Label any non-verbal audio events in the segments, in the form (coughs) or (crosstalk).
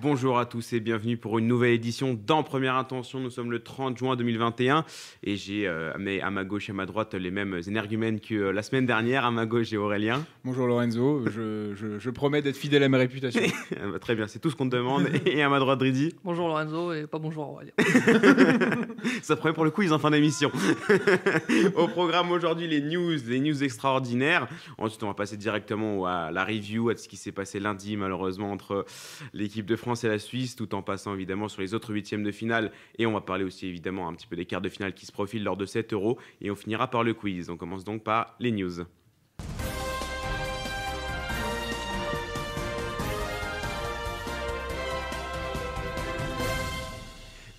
Bonjour à tous et bienvenue pour une nouvelle édition dans Première Intention. Nous sommes le 30 juin 2021 et j'ai euh, à ma gauche et à ma droite les mêmes énergumènes que euh, la semaine dernière. À ma gauche, j'ai Aurélien. Bonjour Lorenzo, je, je- je promets d'être fidèle à ma réputation. (laughs) Ah bah, Très bien, c'est tout ce qu'on te demande. (laughs) Et à ma droite, Dridi. Bonjour Lorenzo et pas bonjour Aurélien. (laughs) Ça promet pour le quiz en fin d'émission. Au programme aujourd'hui, les news, les news extraordinaires. Ensuite, on va passer directement à la review, à ce qui s'est passé lundi, malheureusement, entre l'équipe de France et la Suisse, tout en passant évidemment sur les autres huitièmes de finale. Et on va parler aussi évidemment un petit peu des quarts de finale qui se profilent lors de 7 euros. Et on finira par le quiz. On commence donc par les news.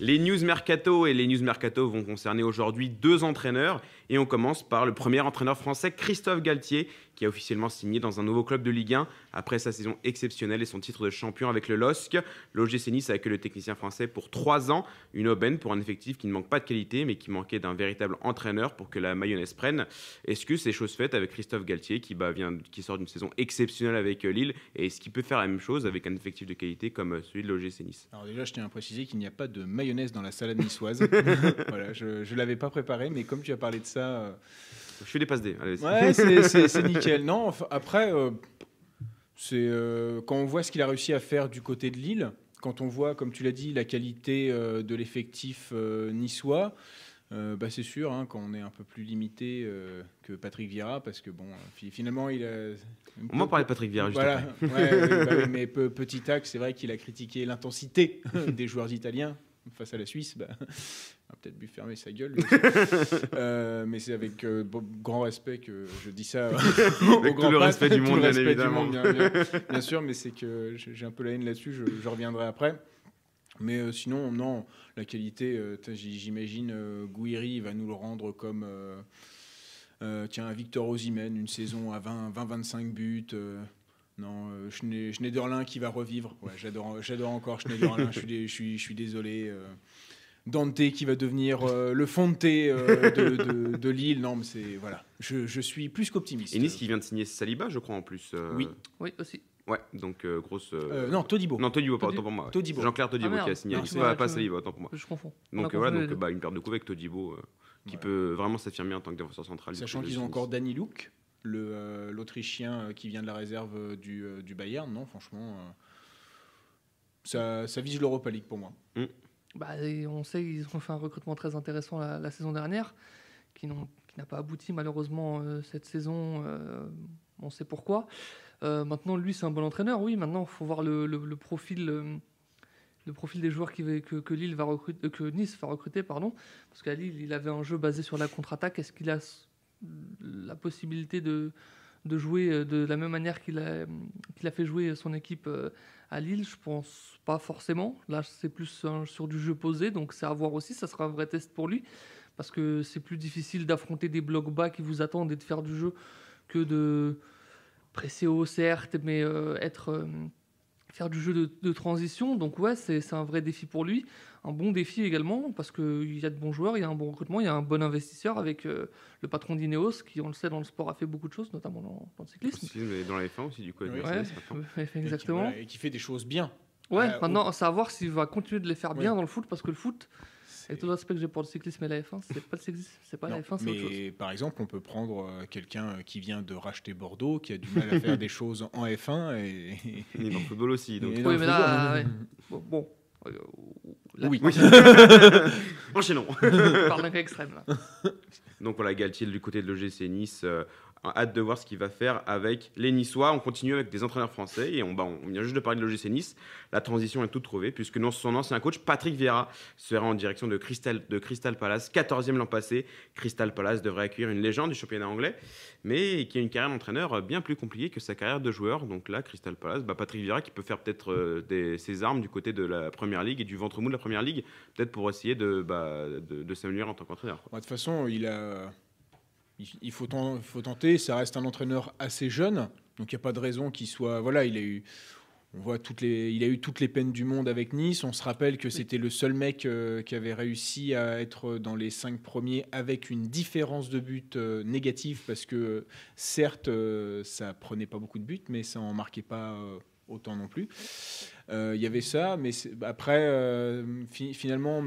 Les news mercato et les news mercato vont concerner aujourd'hui deux entraîneurs et on commence par le premier entraîneur français Christophe Galtier qui a officiellement signé dans un nouveau club de Ligue 1 après sa saison exceptionnelle et son titre de champion avec le LOSC. L'OGC Nice a accueilli le technicien français pour trois ans, une aubaine pour un effectif qui ne manque pas de qualité mais qui manquait d'un véritable entraîneur pour que la mayonnaise prenne. Est-ce que c'est chose faite avec Christophe Galtier qui, bah, vient, qui sort d'une saison exceptionnelle avec euh, Lille? Et est-ce qu'il peut faire la même chose avec un effectif de qualité comme euh, celui de l'OGC Nice? Alors déjà, je tiens à préciser qu'il n'y a pas de mayonnaise dans la salade niçoise. (laughs) voilà, je ne l'avais pas préparé, mais comme tu as parlé de ça, euh, Je fais des passes D. allez, ouais, (laughs) c'est- nickel. Non, enfin, après, euh, c'est euh, quand on voit ce qu'il a réussi à faire du côté de Lille, quand on voit, comme tu l'as dit, la qualité euh, de l'effectif niçois. bah, c'est sûr hein, qu'on est un peu plus limité que Patrick Vieira parce que bon fi- finalement il a On parler de Patrick Vieira juste Voilà, après. ouais, bah (laughs) mais pe- petit axe, c'est vrai qu'il a critiqué l'intensité (laughs) des joueurs italiens face à la Suisse. Bah, (laughs) a peut-être dû fermer sa gueule. (laughs) Euh, mais c'est avec euh, grand respect que je dis ça. Avec tout le (laughs) respect du monde, bien évidemment. bien, sûr, mais c'est que j'ai un peu la haine là-dessus, je, je reviendrai après. Mais euh, sinon, non, la qualité, j'imagine Gouiri va nous le rendre comme. tiens, Victor Osimhen, une saison à 20-25 buts. Non, euh, Schne- Schneiderlin qui va revivre. Ouais, j'adore, j'adore encore Schneiderlin. je, suis dé- je, suis, je suis désolé. euh. Dante qui va devenir euh, le Fonte euh, de, de- de Lille. Non, mais c'est voilà. Je, je suis plus qu'optimiste. Et Nice qui vient de signer Saliba, je crois en plus. euh, Oui. Oui aussi. Ouais, donc euh, grosse. euh, Euh, non, Todibo. Non, Todibo, pardon, pour moi. ouais. Todibo. Jean-Claire Todibo Ah, qui a signé. Non, pas, pas Saliba, autant pour moi. Je confonds. On Donc voilà, donc bah, une paire de coups avec Todibo euh, qui Ouais. peut vraiment s'affirmer en tant que défenseur central. du Sachant qu'ils ont encore Danny Luke, l'Autrichien euh, qui vient de la réserve euh, du, euh, du Bayern. Non, franchement, euh, ça, ça vise l'Europa League pour moi. deux. Bah, et on sait qu'ils ont fait un recrutement très intéressant la, la saison dernière, qui, n'ont- qui n'a pas abouti malheureusement euh, cette saison. euh, on sait pourquoi. Euh, maintenant, lui, c'est un bon entraîneur. Oui, maintenant, il faut voir le, le- le profil. euh, le profil des joueurs qui que, que Lille va recruter, que Nice va recruter, pardon, parce qu'à Lille, il avait un jeu basé sur la contre-attaque. Est-ce qu'il a la possibilité de, de jouer euh, de la même manière qu'il a, qu'il a fait jouer son équipe euh, à Lille Je pense pas forcément. Là, c'est plus sur du jeu posé, donc c'est à voir aussi. Ça sera un vrai test pour lui, parce que c'est plus difficile d'affronter des blocs bas qui vous attendent et de faire du jeu que de presser haut, certes, mais euh, être faire du jeu de, de transition. Donc ouais, c'est c'est un vrai défi pour lui. Un bon défi également, parce qu'il y a de bons joueurs, il y a un bon recrutement, il y a un bon investisseur avec euh, le patron d'Ineos, qui, on le sait, dans le sport a fait beaucoup de choses, notamment dans, dans le cyclisme. Aussi, dans la F1 aussi, du coup. Oui. Ouais, maintenant. (laughs) ouais, Et qui, exactement. voilà, et qui fait des choses bien. Ouais, Euh, maintenant, c'est à voir s'il va continuer de les faire bien Ouais. dans le foot, parce que le foot, avec tout l'aspect que j'ai pour le cyclisme et la F1, c'est pas le cyclisme, c'est pas Non, la F1, c'est mais autre chose. par exemple, on peut prendre euh, quelqu'un euh, qui vient de racheter Bordeaux, qui a du mal à faire (laughs) des choses en F1 et, Il est dans le football aussi. Donc... et Oui, le mais là, ouais. (laughs) Bon, bon. euh, là, Oui. Oui. (laughs) Enchaînons. je parle d'un cas extrême, là. Donc voilà, Galtier du côté de l'OGC Nice. euh, hâte de voir ce qu'il va faire avec les Niçois. On continue avec des entraîneurs français et on, bah, vient juste de parler de l'OGC Nice. La transition est toute trouvée puisque non- son ancien coach Patrick Vieira sera en direction de Crystal, de Crystal Palace, 14e l'an passé. Crystal Palace devrait accueillir une légende du championnat anglais, mais qui a une carrière d'entraîneur bien plus compliquée que sa carrière de joueur. Donc là, Crystal Palace, bah, Patrick Vieira qui peut faire peut-être euh, ses armes du côté de la Première Ligue et du ventre mou de la Première Ligue, peut-être pour essayer de, bah, de, s'améliorer en tant qu'entraîneur. Bah, De toute façon, il a. Il faut tenter. Ça reste un entraîneur assez jeune, donc il n'y a pas de raison qu'il soit. Voilà, il a eu. on voit toutes les, il a eu toutes les peines du monde avec Nice. On se rappelle que c'était le seul mec euh, qui avait réussi à être dans les cinq premiers avec une différence de but euh, négative parce que certes, euh, ça prenait pas beaucoup de buts, mais ça en marquait pas euh, autant non plus. Euh, Il y avait ça, mais après, euh, fi- finalement,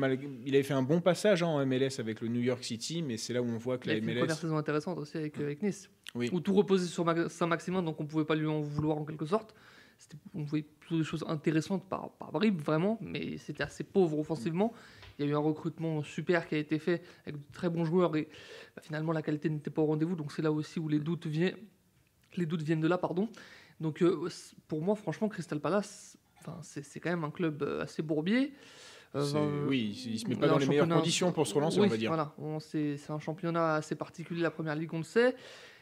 il avait fait un bon passage hein, en MLS avec le New York City, mais c'est là où on voit que Il a la fait une MLS. première saison intéressante aussi avec, avec Nice. Oui. Où tout reposait sur Ma- Saint-Maximin, donc on pouvait pas lui en vouloir en quelque sorte. On voyait plutôt des choses intéressantes par, par bribes, vraiment, mais c'était assez pauvre offensivement. Il y a eu un recrutement super qui a été fait avec de très bons joueurs et bah, finalement la qualité n'était pas au rendez-vous, donc c'est là aussi où les doutes viennent, les doutes viennent de là, pardon. Donc euh, pour moi, franchement, Crystal Palace, enfin, c'est quand même un club euh, assez bourbier. Euh, euh, oui, il se met pas dans les meilleures conditions pour se relancer, Oui, on va dire. Voilà, c'est un championnat assez particulier, la première ligue, on le sait.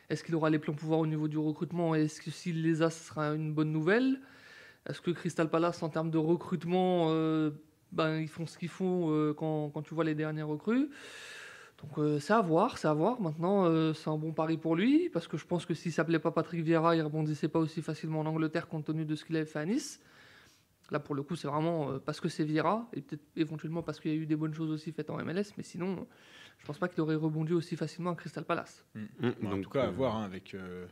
Est-ce qu'il aura les pleins pouvoirs au niveau du recrutement? Est-ce que s'il les a, ce sera une bonne nouvelle? Est-ce que Crystal Palace, en termes de recrutement, euh, ben, ils font ce qu'ils font euh, quand, quand tu vois les dernières recrues? Donc euh, c'est à voir, c'est à voir. Maintenant, euh, c'est un bon pari pour lui, parce que je pense que s'il s'appelait pas Patrick Vieira, il rebondissait pas aussi facilement en Angleterre compte tenu de ce qu'il avait fait à Nice. Là, pour le coup, c'est vraiment euh, parce que c'est Vieira, et peut-être éventuellement parce qu'il y a eu des bonnes choses aussi faites en MLS, mais sinon, je pense pas qu'il aurait rebondi aussi facilement à Crystal Palace. Mm, Bon, en donc, tout cas, à euh, voir hein, avec. euh,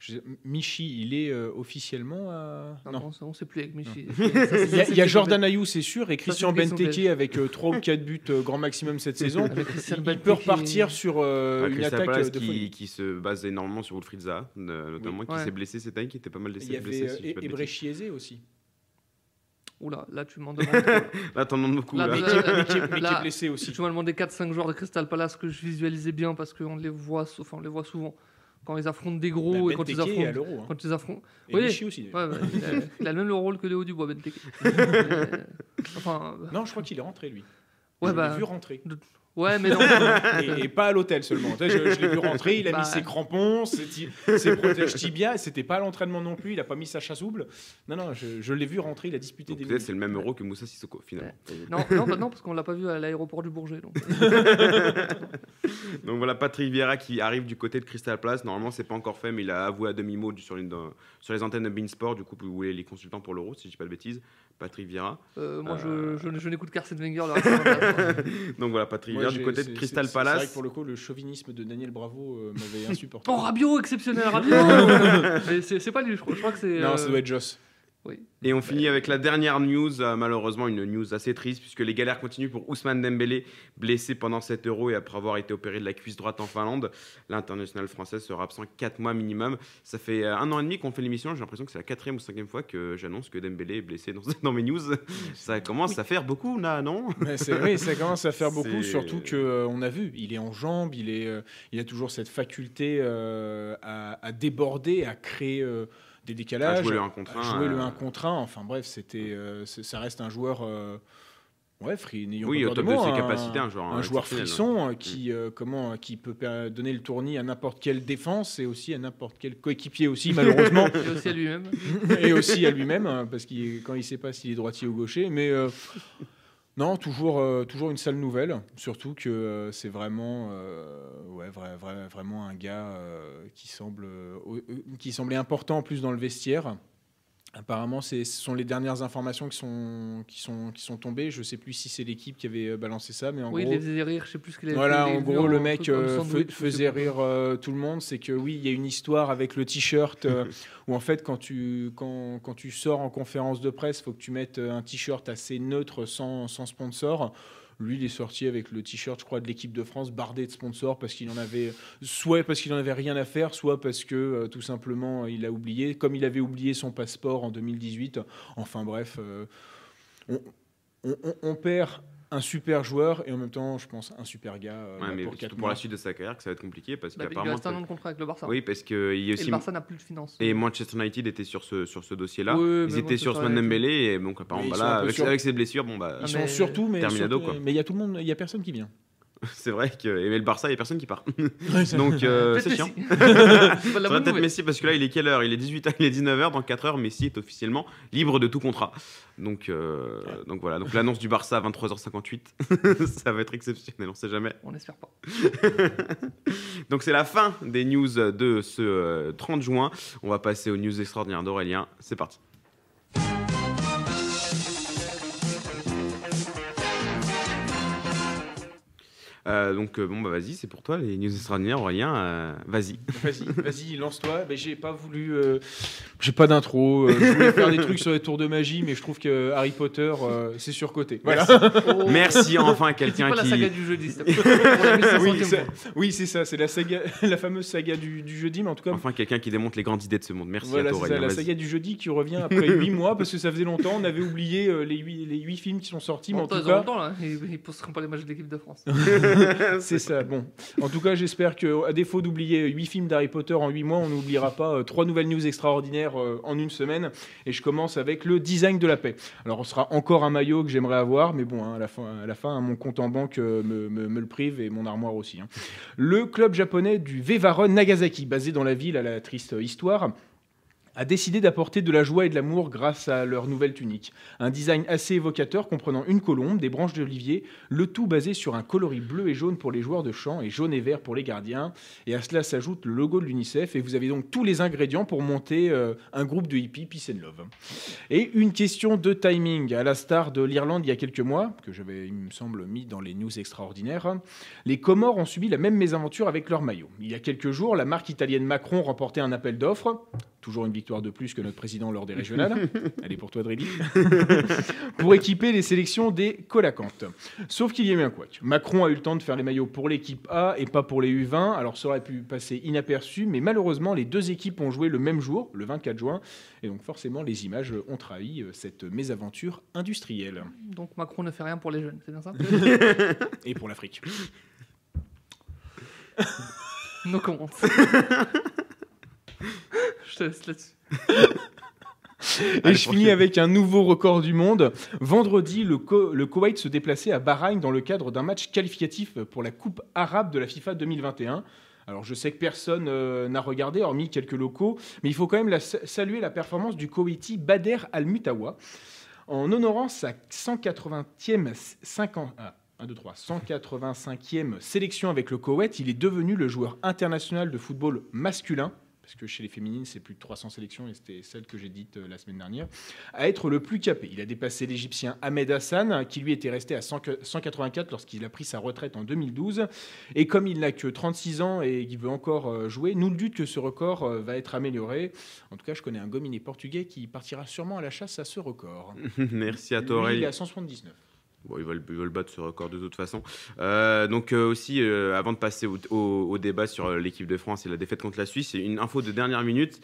je- Michi, il est euh, officiellement. à- Non, Non. on, on sait plus avec Michi. Il y a, il y a Jordan Ayou, c'est sûr, et Christian Benteke avec 3 ou 4 buts euh, grand maximum cette (laughs) saison. Il, il Benteke peut repartir sur Ah, une Crystal attaque Palace de qui, se base énormément sur Wilfried Zaha, notamment, qui Ouais. s'est blessé cette année, qui était pas mal Il blessé. y avait bêtises. Chieze aussi. Oula, là, tu m'en (laughs) demandes là. T'en demandes beaucoup. Là, là. Mais (laughs) là, qui, là, mais qui- mais qui est blessé Si aussi. tu m'as demandé 4-5 joueurs de Crystal Palace que je visualisais bien parce qu'on les voit, enfin, on les voit souvent quand ils affrontent des gros Bah, et quand ils Benteke est à affrontent. l'euro. hein. Quand ils affrontent. Et Oui. Michi aussi. d'ailleurs. Ouais, ouais, il, a, (laughs) il a le même le rôle que Léo Dubois, Benteke. Euh, enfin, euh, Non, je crois qu'il est rentré lui. Ouais, je bah, l'ai vu rentrer. Ouais, mais non. (laughs) Et, et pas à l'hôtel seulement. Je, je l'ai vu rentrer, il a Bah. mis ses crampons, ses, ses protèges tibia. C'était pas à l'entraînement non plus, il a pas mis sa chasuble. Non, non, je, je l'ai vu rentrer, il a disputé Donc, des peut-être c'est le même euro que Moussa Sissoko, finalement. non, non, bah non, parce qu'on l'a pas vu à l'aéroport du Bourget. Donc. (laughs) Donc voilà, Patrick Vieira qui arrive du côté de Crystal Palace. Normalement, c'est pas encore fait, mais il a avoué à demi-mot du- sur, une- dans- sur les antennes de Beansport. Du coup, vous voulez les consultants pour l'euro, si je dis pas de bêtises. Patrick Vieira. Euh, moi, Euh. je, je, je n'écoute qu'Arsène Wenger. (laughs) Donc voilà, Patrick Moi, Du côté de Crystal c'est- C'est vrai Palace. que pour le coup, le chauvinisme de Daniel Bravo euh, m'avait (laughs) insupportable. oh, Rabiot, exceptionnel, (laughs) Rabiot Mais c'est c'est pas lui, je crois, je crois que c'est. non, euh, ça doit être Joss. Oui. Et on finit avec la dernière news, euh, malheureusement une news assez triste, puisque les galères continuent pour Ousmane Dembélé, blessé pendant 7 euros et après avoir été opéré de la cuisse droite en Finlande. L'international français sera absent 4 mois minimum. Ça fait euh, un an et demi qu'on fait l'émission, j'ai l'impression que c'est la quatrième ou cinquième fois que j'annonce que Dembélé est blessé dans, (laughs) dans mes news. Ça commence à faire beaucoup là, non? Mais c'est- oui, ça commence à faire (laughs) beaucoup, C'est- surtout que euh, on a vu, il est en jambes, il, est, euh, il a toujours cette faculté euh, à, à déborder, à créer euh, des À décalages, jouer le 1 contre à 1. jouer le euh, 1 contre 1. Enfin bref, c'était, euh, c'est- ça reste un joueur, euh, ouais, free, n'ayons Oui, pas au top de de mots, ses un- capacités, un joueur un joueur exceptionnel, frisson euh, qui, euh, comment, euh, qui peut donner le tournis à n'importe quelle défense et aussi à n'importe quel coéquipier aussi, (laughs) malheureusement. Et aussi à lui-même. et aussi à lui-même, hein, parce qu'il quand il sait pas s'il est droitier ou gaucher. Mais euh, non, toujours, euh, toujours une sale nouvelle. Surtout que euh, c'est vraiment, euh, vraiment un gars qui semble, qui semblait important en plus dans le vestiaire. Apparemment, ce sont les dernières informations qui sont, qui sont, qui sont tombées. Je sais plus si c'est l'équipe qui avait euh, balancé ça, mais en oui, il gros, les faisait rire, je sais plus ce qu'il avait voilà, il en gros, le mec euh, sandwich, faisait rire euh, tout le monde. C'est que oui, il y a une histoire avec le t-shirt euh, (laughs) où en fait, quand tu, quand, quand tu sors en conférence de presse, faut que tu mettes un t-shirt assez neutre, sans, sans sponsor. Lui, il est sorti avec le t-shirt, je crois, de l'équipe de France, bardé de sponsors parce qu'il en avait, soit parce qu'il en avait rien à faire, soit parce que euh, tout simplement il a oublié, comme il avait oublié son passeport en 2018. Enfin bref, euh, on, perd un super joueur et en même temps, je pense, un super gars euh, Ouais, mais pour surtout pour la suite de sa carrière, que ça va être compliqué parce Bah, il qu'apparemment. reste un an de contrat avec le Barça. Oui, parce qu'il y a Et aussi. le Barça n'a plus de finances. Et Manchester United était sur ce, sur ce dossier-là. Oui, Ils étaient sur United- Dembélé et donc apparemment, bah là, avec, sur- avec ses blessures, bon bah Ils Ah, sont mais- surtout, mais il y a tout le monde, il y a personne qui vient. (laughs) c'est vrai que mais le Barça, il y a personne qui part. (laughs) donc euh, c'est chiant. (laughs) Ça peut-être. Messi parce que là il est quelle heure? Il est 18h, il est 19h dans 4 heures Messi est officiellement libre de tout contrat. Donc euh, donc voilà, donc l'annonce du Barça à 23h58, ça va être exceptionnel, on sait jamais. On n'espère pas. Donc c'est la fin des news de ce euh, 30 juin. On va passer aux news extraordinaires d'Aurélien. C'est parti. Euh, donc euh, bon bah vas-y, c'est pour toi les news extraordinaires, Aurélien. euh, vas-y. Vas-y, vas-y, lance-toi. Ben, j'ai pas voulu. euh, j'ai pas d'intro. euh, je voulais faire des trucs sur les tours de magie, mais je trouve que Harry Potter, euh, c'est surcoté. Voilà. Oh. Merci enfin C'est quelqu'un pas la qui. saga du jeudi, s'il te plaît. Pour la 1500e oui, c'est, oui, c'est ça. C'est la, saga, (laughs) la fameuse saga du, du jeudi, mais en tout cas. Enfin quelqu'un qui démontre les grandes idées de ce monde. Merci Voilà, à toi c'est ça, Aurélien. la saga du jeudi qui revient après 8 mois parce que ça faisait longtemps. On avait oublié euh, les 8 les huit films qui sont sortis, mais En tout cas, là. Ils, ils posteront pas les matchs de l'équipe de France. (laughs) (laughs) c'est ça. Bon, en tout cas, j'espère que, à défaut d'oublier 8 films d'Harry Potter en 8 mois, on n'oubliera pas euh, trois nouvelles news extraordinaires euh, en une semaine. Et je commence avec le design de la paix. Alors, on sera encore un maillot que j'aimerais avoir, mais bon, hein, à la fin, à hein, mon compte en banque euh, me, me- le prive et mon armoire aussi. hein. Le club japonais du Vevaron Nagasaki, basé dans la ville à la triste histoire, a décidé d'apporter de la joie et de l'amour grâce à leur nouvelle tunique. Un design assez évocateur comprenant une colombe, des branches d'olivier, le tout basé sur un coloris bleu et jaune pour les joueurs de champ et jaune et vert pour les gardiens. Et à cela s'ajoute le logo de l'UNICEF et vous avez donc tous les ingrédients pour monter euh, un groupe de hippies Peace and Love. Et une question de timing, à la star de l'Irlande il y a quelques mois, que j'avais, il me semble, mis dans les news extraordinaires, les Comores ont subi la même mésaventure avec leur maillot. Il y a quelques jours, la marque italienne Macron remportait un appel d'offres. Toujours une victoire de plus que notre président lors des (laughs) régionales. Elle est pour toi, Drelly. (laughs) pour équiper les sélections des Colacantes. Sauf qu'il y a eu un couac. Macron a eu le temps de faire les maillots pour l'équipe A et pas pour les U20. Alors ça aurait pu passer inaperçu, mais malheureusement, les deux équipes ont joué le même jour, le 24 juin. Et donc forcément, les images ont trahi euh, cette mésaventure industrielle. Donc Macron ne fait rien pour les jeunes, c'est bien ça? (laughs) Et pour l'Afrique. No comment. Je te laisse là-dessus. (laughs) Et Allez, je finis avec un nouveau record du monde. Vendredi, le, Ko- le Koweït se déplaçait à Bahreïn dans le cadre d'un match qualificatif pour la Coupe arabe de la FIFA 2021. Alors je sais que personne euh, n'a regardé, hormis quelques locaux, mais il faut quand même la- saluer la performance du Koweïti Bader Al-Mutawa. En honorant sa 180e 50, ah, 1, 2, 3, 185e sélection avec le Koweït, il est devenu le joueur international de football masculin parce que chez les féminines, c'est plus de 300 sélections, et c'était celle que j'ai dite euh, la semaine dernière, à être le plus capé. Il a dépassé l'Égyptien Ahmed Hassan, qui lui était resté à 100 184 lorsqu'il a pris sa retraite en 2012. Et comme il n'a que 36 ans et qu'il veut encore euh, jouer, nul doute que ce record euh, va être amélioré. En tout cas, je connais un gominé portugais qui partira sûrement à la chasse à ce record. (laughs) Merci à toi il est à 179. Bon, ils veulent, ils veulent battre ce record de toute façon. Euh, donc euh, aussi, euh, avant de passer au, au- au débat sur l'équipe de France et la défaite contre la Suisse, une info de dernière minute.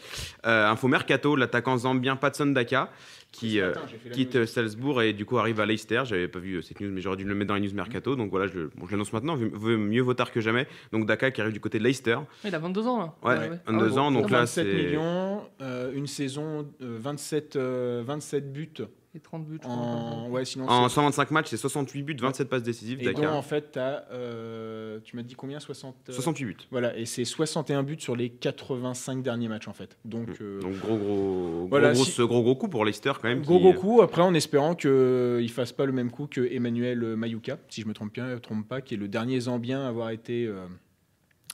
Euh, info mercato, l'attaquant zambien Patson Daka, qui euh, matin, quitte news. Salzbourg et du coup arrive à Leicester. J'avais pas vu cette news, mais j'aurais dû le mettre dans les news mercato. Donc voilà, je, le- bon, je l'annonce maintenant. Mieux vaut tard que jamais. Donc Daka qui arrive du côté de Leicester. Il a 22 ans là. Ouais, Ouais. 22 Ah, ans. bon, Donc là, 27 c'est millions, euh, une saison, euh, 27, euh, 27 buts Et 30 buts. je crois. en. Ouais, sinon en c'est- 125 matchs, c'est 68 buts, 27 passes décisives. Et dont, Daka. en fait, t'as, euh, tu m'as dit combien 60, euh, 68 buts. Voilà, et c'est 61 buts sur les 85 derniers matchs, en fait. Donc, euh, Donc gros gros Voilà, gros, si- gros, gros, gros coup pour Leicester quand même. gros qui- euh, gros coup. Après, en espérant qu'il ne fasse pas le même coup que Emmanuel Mayuka, si je me trompe bien, trompe pas, qui est le dernier Zambien à avoir été. euh,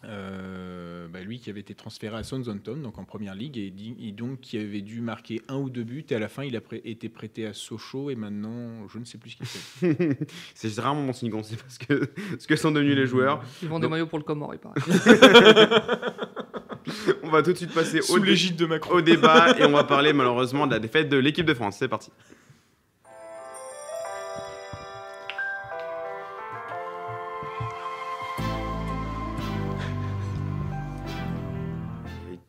euh, bah, lui qui avait été transféré à Southampton, donc en première ligue, et, donc qui avait dû marquer un ou deux buts, et à la fin il a pré- été prêté à Sochaux, et maintenant je ne sais plus ce qu'il fait. (laughs) c'est rarement mon signe, c'est parce que ce que sont devenus les joueurs. Ils vendent des maillots pour le Comore, il paraît. (laughs) On va tout de suite passer au, Sous dé- l'égide de Macron. au débat et on va parler malheureusement de la défaite de l'équipe de France. C'est parti.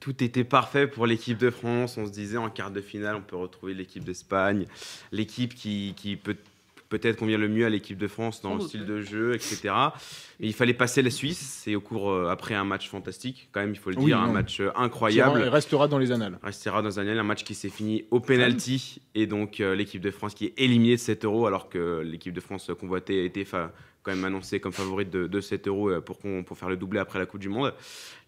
Tout était parfait pour l'équipe de France. On se disait en quart de finale, on peut retrouver l'équipe d'Espagne, l'équipe qui, qui peut peut-être convient le mieux à l'équipe de France dans le style de jeu, etc. Et il fallait passer la Suisse. C'est au cours euh, après un match fantastique, quand même, il faut le Oui, dire, un match euh, incroyable restera dans les annales. restera dans un année, un match qui s'est fini au penalty et donc euh, l'équipe de France qui est éliminée de 7 euros alors que l'équipe de France convoitée était fa- quand même annoncée comme favorite de, de 7 euros euh, pour, pour faire le doublé après la Coupe du Monde.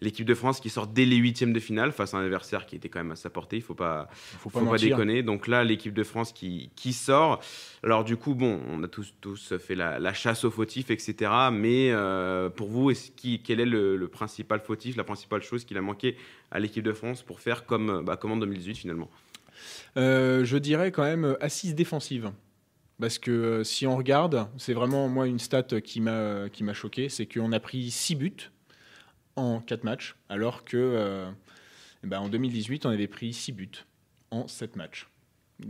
L'équipe de France qui sort dès les huitièmes de finale face à un adversaire qui était quand même à sa portée, il faut pas, Faut faut pas pas mentir. déconner. Donc là, l'équipe de France qui, qui sort. Alors du coup, bon, on a tous, tous fait la, la chasse aux fautifs, etc. Mais euh, pour vous, est-ce qui, quel est le, le principal fautif, la principale chose qu'il a manqué à l'équipe de France pour faire comme, bah, comme en 2018 finalement? Euh, je dirais quand même assise défensive. Parce que euh, si on regarde, c'est vraiment moi une stat qui m'a choqué, c'est qu'on a pris 6 buts en 4 matchs, alors que euh, ben, en 2018 on avait pris 6 buts en 7 matchs.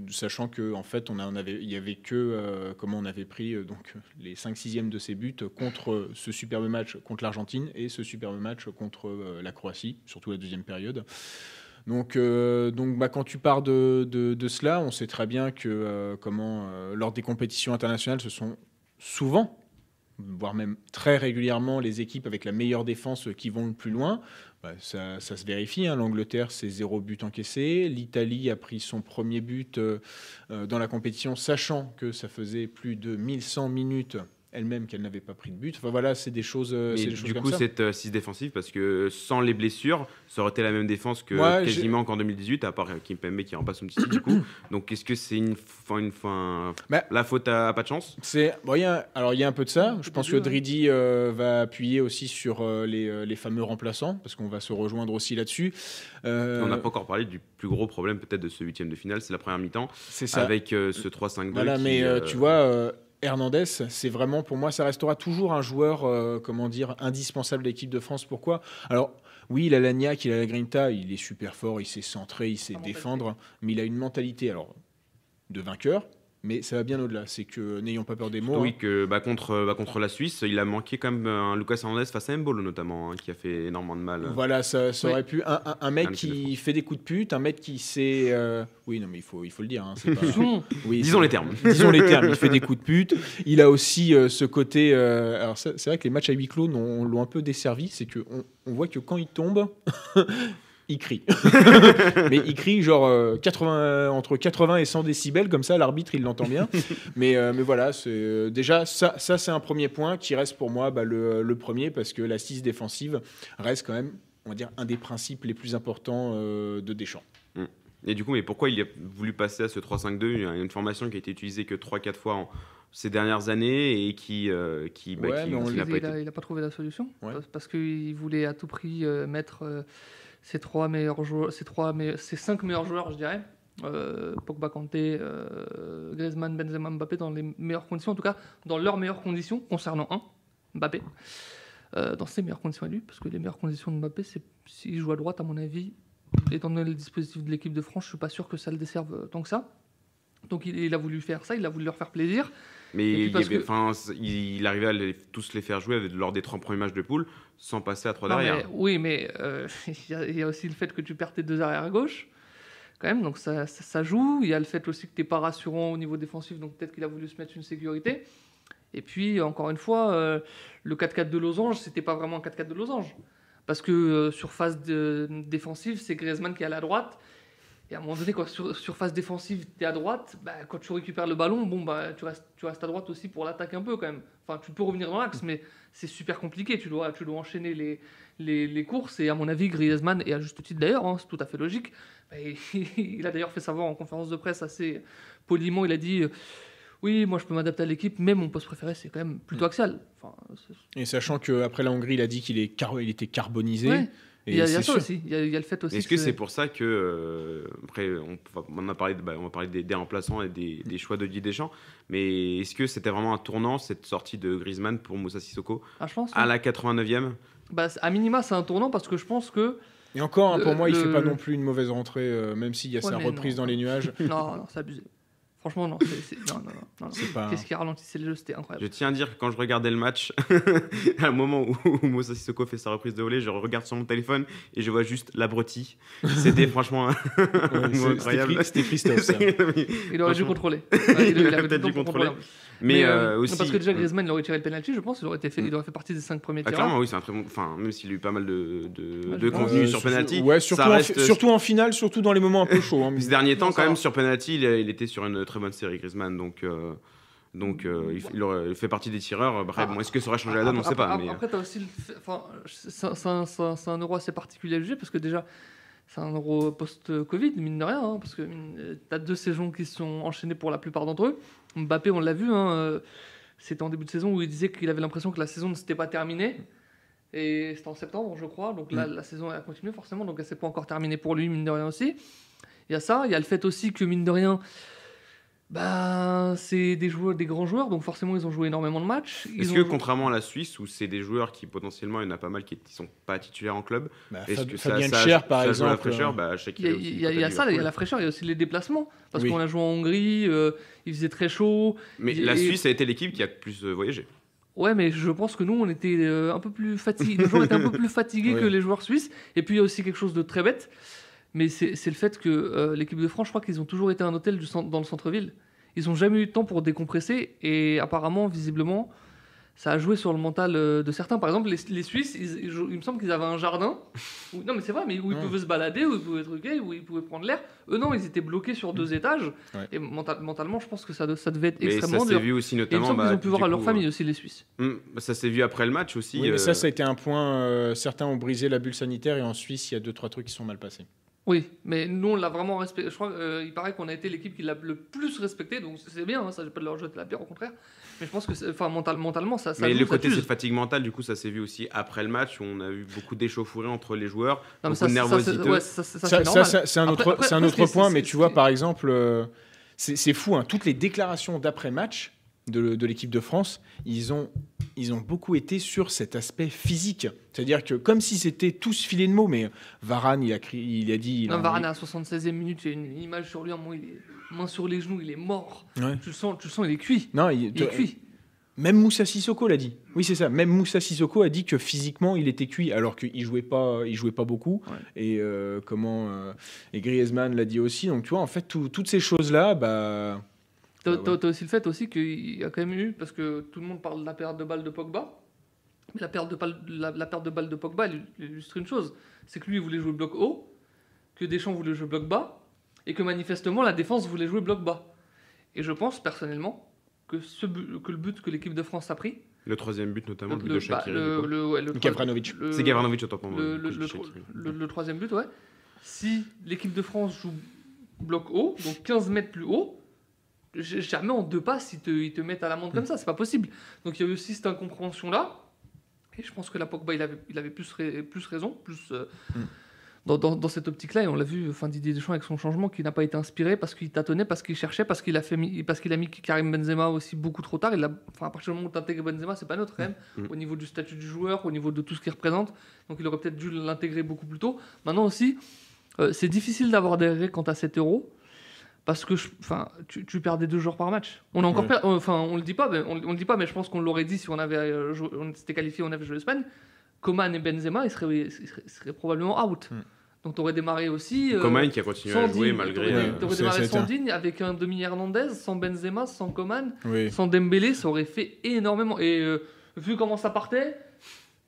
Sachant que en fait on, avait, il y avait que euh, comment on avait pris donc les 5 6 de ces buts contre ce superbe match contre l'Argentine et ce superbe match contre la Croatie, surtout la deuxième période. Donc, euh, donc bah, quand tu pars de, de- cela, on sait très bien que euh, comment, euh, lors des compétitions internationales, ce sont souvent, voire même très régulièrement, les équipes avec la meilleure défense qui vont le plus loin. Bah, ça, se vérifie. hein. L'Angleterre, c'est zéro but encaissé. L'Italie a pris son premier but dans la compétition, sachant que ça faisait plus de 1100 minutes elle-même qu'elle n'avait pas pris de but. Enfin voilà, c'est des choses, euh, des choses du comme coup, ça. cette euh, 6 défensive, parce que sans les blessures, ça aurait été la même défense que Ouais, quasiment qu'en 2018, à part euh, Kimpembe qui remplace son petit du coup. (coughs) Donc, est-ce que c'est une fin, une fin, Bah, la faute à pas de chance? C'est bon, il y a- alors il y a un peu de ça. Je pense que. Dridi euh, va appuyer aussi sur euh, les, euh, les fameux remplaçants parce qu'on va se rejoindre aussi là-dessus. Euh, On n'a pas encore parlé du plus gros problème peut-être de ce huitième de finale, c'est la première mi-temps, c'est ça. avec euh, ce 3-5-2. Voilà, qui, mais euh, euh, tu vois, euh, Hernandez, c'est vraiment pour moi, ça restera toujours un joueur, euh, comment dire, indispensable de l'équipe de France. Pourquoi? Alors. Oui, il a la niaque, il a la grinta, il est super fort, il sait centrer, il sait défendre, mais il a une mentalité alors de vainqueur, mais ça va bien au-delà. C'est que n'ayons pas peur des mots. Oui, hein. que bah, contre, bah, contre la Suisse, il a manqué quand même un Lucas Hernandez face à Mbolo notamment, hein, qui a fait énormément de mal. Voilà, ça, ça Oui. aurait pu. Un, un- un mec Un qui fait des coups de pute, un mec qui sait. euh, Oui, non, mais il faut, il faut le dire. hein, c'est pas- Souvent, (laughs) (laughs) oui, Disons les termes. Disons les termes. Il fait des (laughs) coups de pute. Il a aussi euh, ce côté. euh, Alors, c'est vrai que les matchs à huis clos l'ont un peu desservi. C'est qu'on on voit que quand il tombe. Il crie. (laughs) mais il crie genre euh, 80, entre 80 et 100 décibels, comme ça l'arbitre il l'entend bien. (laughs) mais, euh, mais voilà, c'est euh, déjà ça, ça c'est un premier point qui reste pour moi bah, le, le premier parce que l'assise défensive reste quand même, on va dire, un des principes les plus importants euh, de Deschamps. Et du coup, mais pourquoi il a voulu passer à ce 3-5-2, une, formation qui a été utilisée que 3-4 fois en, ces dernières années et qui, euh, qui, bah, Ouais, qui- qui n'a pas été. il a pas trouvé la solution. Ouais. Parce- Parce qu'il voulait à tout prix euh, mettre euh, ses trois meilleurs joueurs, ses trois ses cinq meilleurs joueurs, je dirais. Euh, Pogba, Kanté, euh, Griezmann, Benzema, Mbappé dans les meilleures conditions, en tout cas dans leurs meilleures conditions concernant un, Mbappé. Euh, dans ses meilleures conditions à lui, parce que les meilleures conditions de Mbappé, c'est s'il joue à droite, à mon avis, étant donné le dispositif de l'équipe de France, je suis pas sûr que ça le desserve euh, tant que ça. Donc il a voulu faire ça, il a voulu leur faire plaisir. Mais il, avait- que- il, arrivait à les- tous les faire jouer avec- lors des trois premiers matchs de poule sans passer à 3 Non, derrière. mais- oui, mais euh, (laughs) il y, a- il y a aussi le fait que tu perds tes deux arrières à gauche, quand même, donc ça, ça, ça joue. Il y a le fait aussi que tu n'es pas rassurant au niveau défensif, donc peut-être qu'il a voulu se mettre une sécurité. Et puis, encore une fois, euh, le 4-4 de Losange, c'était pas vraiment un 4-4 de Losange. Parce que euh, sur phase de- défensive, c'est Griezmann qui est à la droite. Et à un moment donné, quand sur, sur phase défensive, tu es à droite, bah, quand tu récupères le ballon, bon, bah, tu, restes, tu restes à droite aussi pour l'attaque un peu quand même. Enfin, tu peux revenir dans l'axe, mais c'est super compliqué. Tu dois, tu dois enchaîner les, les, les courses. Et à mon avis, Griezmann, et à juste titre d'ailleurs, hein, c'est tout à fait logique, bah, il, (laughs) il a d'ailleurs fait savoir en conférence de presse assez poliment, il a dit... euh, oui, moi je peux m'adapter à l'équipe, mais mon poste préféré c'est quand même plutôt axial. Enfin, c'est- Et sachant qu'après la Hongrie, il a dit qu'il car- était carbonisé. Ouais. Et il y a, ça sûr. aussi. Il y, a, il y a le fait aussi. Est-ce que c'est pour ça que euh, après on, on a parlé de- bah, on va parler des, des remplaçants et des, des choix de Didier Deschamps, mais est-ce que c'était vraiment un tournant cette sortie de Griezmann pour Moussa Sissoko Ah, je pense. à oui. la 89e Bah, à minima, c'est un tournant parce que je pense que. Et encore, hein, pour Le- moi, il le- fait pas non plus une mauvaise rentrée, euh, même s'il y a Ouais, sa reprise non. dans les nuages. (laughs) Non, non, c'est abusé. Franchement, non. c'est- c'est- Non, non, non, non, non. C'est pas. Qu'est-ce qui ralentissait le jeu C'était Je incroyable. tiens à dire que quand je regardais le match, (laughs) à un moment où, où Moussa Sissoko fait sa reprise de volée, je regarde sur mon téléphone et je vois juste l'abruti. C'était (laughs) franchement un Ouais, (laughs) incroyable. C'était Christophe. ça. Il aurait dû contrôler. Ouais, il, Il il aurait avait peut-être dû contrôler. Mais euh, euh, aussi. Parce que déjà, Griezmann, il aurait tiré le penalty, je pense. Il aurait, été fait, il aurait fait partie des 5 premiers Ah, tireurs. clairement, oui, c'est un très bon. Enfin, même s'il a eu pas mal de, de, de je pense. contenu Euh, sur penalty. Ouais, surtout, ça en, reste- fi- surtout en finale, surtout dans les moments un peu chauds. hein. (laughs) Ces derniers temps, quand même, sur penalty, il, il était sur une très bonne série, Griezmann. Donc, euh, donc euh, il, il aurait- il fait partie des tireurs. Bref, Ah, bon, est-ce que ça aurait changé la donne On ne sait Après- pas. après- mais, Après, tu as aussi c'est un, euro assez particulier à juger parce que déjà, c'est un euro post-Covid, mine de rien, hein, parce que tu as deux saisons qui sont enchaînées pour la plupart d'entre eux. Mbappé, on l'a vu, hein, euh, c'était en début de saison où il disait qu'il avait l'impression que la saison ne s'était pas terminée. Et c'était en septembre, je crois. Donc là, la saison a continué forcément, donc elle s'est pas encore terminée pour lui, mine de rien aussi. Il y a ça. Il y a le fait aussi que, mine de rien, Bah, c'est des joueurs, des grands joueurs, donc forcément ils ont joué énormément de matchs. Est-ce que joué- contrairement à la Suisse, où c'est des joueurs qui potentiellement, il y en a pas mal qui ne sont pas titulaires en club, Bah, est-ce que ça, Fabien ça, Cher, par ça exemple. la fraîcheur euh, bah, Il y a, y y ça, il y a la fraîcheur, il y a aussi les déplacements. Parce Oui. qu'on a joué en Hongrie, euh, il faisait très chaud. Mais la et- Suisse a été l'équipe qui a le plus euh, voyagé. Ouais, mais je pense que nous, on était euh, un peu plus fatigués. Les joueurs étaient un peu plus (laughs) fatigués Oui. que les joueurs suisses. Et puis, il y a aussi quelque chose de très bête. Mais c'est le fait que euh, l'équipe de France, je crois qu'ils ont toujours été un hôtel du centre- dans le centre-ville. Ils n'ont jamais eu de temps pour décompresser. Et apparemment, visiblement, ça a joué sur le mental euh, de certains. Par exemple, les, les Suisses, ils- ils il me semble qu'ils avaient un jardin. Où, non, mais c'est vrai, mais où ils Ouais. pouvaient se balader, où ils pouvaient truquer, où ils pouvaient prendre l'air. Eux, non, ils étaient bloqués sur deux étages. Ouais. Et mental- mentalement, je pense que ça, de- ça devait être Mais ça extrêmement s'est dur. vu aussi Et il me notamment. semble qu'ils bah, ont pu voir leur coup, famille aussi, les Suisses. hum, ça s'est vu après le match aussi. Oui, mais euh, ça, ça a été un point. euh, certains ont brisé la bulle sanitaire et en Suisse, il y a deux, trois trucs qui sont mal passés. Oui, mais nous on l'a vraiment respecté. Je crois qu'il paraît qu'on a été l'équipe qui l'a le plus respecté, donc c'est bien, hein, ça j'ai pas de leur jeter la pierre, au contraire. Mais je pense que, enfin mental, mentalement, ça, ça Mais joue, le ça côté t'use. cette fatigue mentale, du coup, ça s'est vu aussi après le match où on a eu beaucoup d'échauffourées entre les joueurs, Non, mais beaucoup ça, de ça, ça, nervosité. ouais, ça, ça, ça, Ça, c'est un autre, après- un point, mais tu vois, par exemple, euh, c'est c'est fou, hein, toutes les déclarations d'après-match de, de l'équipe de France, ils ont, ils ont beaucoup été sur cet aspect physique. C'est-à-dire que comme si c'était tous filés de mots, mais Varane, il a, il a dit... il Non, a Varane à 76e minute, j'ai une image sur lui, moment, il est main sur les genoux, il est mort. Ouais. Tu le sens, tu le sens, il est cuit. Non, il, Il est cuit. Même Moussa Sissoko l'a dit. Oui, c'est ça. Même Moussa Sissoko a dit que physiquement, il était cuit, alors qu'il jouait pas, il jouait pas beaucoup. Ouais. Et euh, comment euh, et Griezmann l'a dit aussi. Donc tu vois, en fait, tout- toutes ces choses-là, bah, T'as Ah ouais. t'as- t'as aussi le fait aussi qu'il y a quand même eu, parce que tout le monde parle de la perte de balle de Pogba, mais la perte de balle, la, la perte de balle de Pogba elle illustre une chose, c'est que lui il voulait jouer bloc haut, que Deschamps voulait jouer bloc bas, et que manifestement la défense voulait jouer bloc bas. Et je pense personnellement que, ce but- que le but que l'équipe de France a pris, Le troisième but, notamment, le, but le, de bah, Shaqiri. le- ouais, Gavranovic. C'est Gavranovic, autant pour moi. le, du le- coup, le- Shaqiri. le- le troisième but, ouais. Si l'équipe de France joue bloc haut, donc 15 mètres plus haut, jamais en deux passes ils te, ils te mettent à l'amende comme ça, c'est pas possible. Donc il y a eu aussi cette incompréhension-là. Et je pense que la Pogba, il avait, il avait plus, rai- plus raison, plus euh, Mm. dans, dans- dans cette optique-là. Et on l'a vu, enfin Didier Deschamps avec son changement, qui n'a pas été inspiré parce qu'il tâtonnait, parce qu'il cherchait, parce qu'il a, fait mis- parce qu'il a mis Karim Benzema aussi beaucoup trop tard. Il a, enfin, à partir du moment où tu intègres Benzema, c'est pas quand même, Mm. au niveau du statut du joueur, au niveau de tout ce qu'il représente. Donc il aurait peut-être dû l'intégrer beaucoup plus tôt. Maintenant aussi, euh, c'est difficile d'avoir des règles quant à 7 euros. Parce que je- enfin, tu, tu perdais deux joueurs par match. On a encore Ouais. per- euh, enfin, on le dit pas, mais on, on le dit pas, mais je pense qu'on l'aurait dit si on avait euh, joué- on s'était qualifié, on avait joué l'Espagne. Coman et Benzema, ils seraient, ils seraient, ils seraient probablement out. Mm. Donc tu aurais démarré aussi. euh, Coman qui a continué à jouer Digne. malgré. T'aurais- Ouais, euh, T'aurais démarré sans Digne avec un demi Hernandez, sans Benzema, sans Coman, Oui. sans Dembélé, ça aurait fait énormément. Et euh, vu comment ça partait,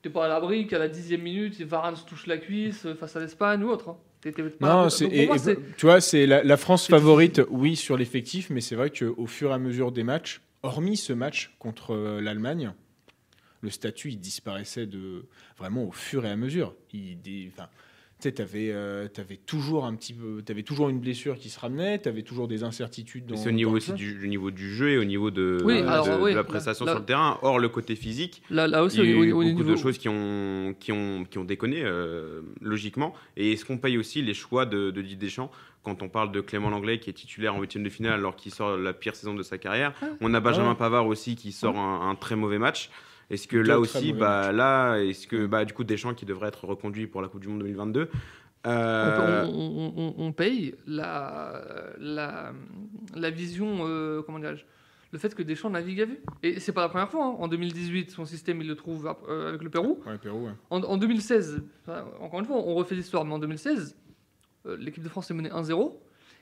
t'es pas à l'abri qu'à la dixième minute, Varane se touche la cuisse face à l'Espagne ou autre. hein. Non, c'est, pour et- moi, et- c'est- tu vois, c'est la, la France c'est favorite, oui, sur l'effectif, mais c'est vrai qu'au fur et à mesure des matchs, hormis ce match contre euh, l'Allemagne, le statut il disparaissait de vraiment au fur et à mesure. Il, tu sais, t'avais, euh, t'avais toujours un petit peu, t'avais toujours une blessure qui se ramenait, t'avais toujours des incertitudes. Dans, C'est au niveau aussi jeu. du, du niveau du jeu et au niveau de, Oui, de- alors, de oui, la prestation là- sur le terrain. Or, le côté physique, Là, là aussi, il y a eu beaucoup niveau- de choses qui ont, qui ont, qui ont déconné, euh, logiquement. Et est-ce qu'on paye aussi les choix de, de Didier Deschamps quand on parle de Clément Langlais qui est titulaire en huitième de finale alors qu'il sort la pire saison de sa carrière? Ah. On a Benjamin Ouais. Pavard aussi qui sort un, un très mauvais match. Est-ce que là aussi, bah, là, est-ce que bah, du coup Deschamps qui devrait être reconduit pour la Coupe du Monde 2022 on, euh, on- on- on- on paye la, la, la vision, euh, comment dirais-je, le fait que Deschamps navigue à vue. Et c'est pas la première fois. hein. En 2018, son système, il le trouve euh, avec le Pérou. Ouais, Pérou, ouais. En, en 2016, enfin, encore une fois, on refait l'histoire, mais en 2016, euh, l'équipe de France est menée 1-0.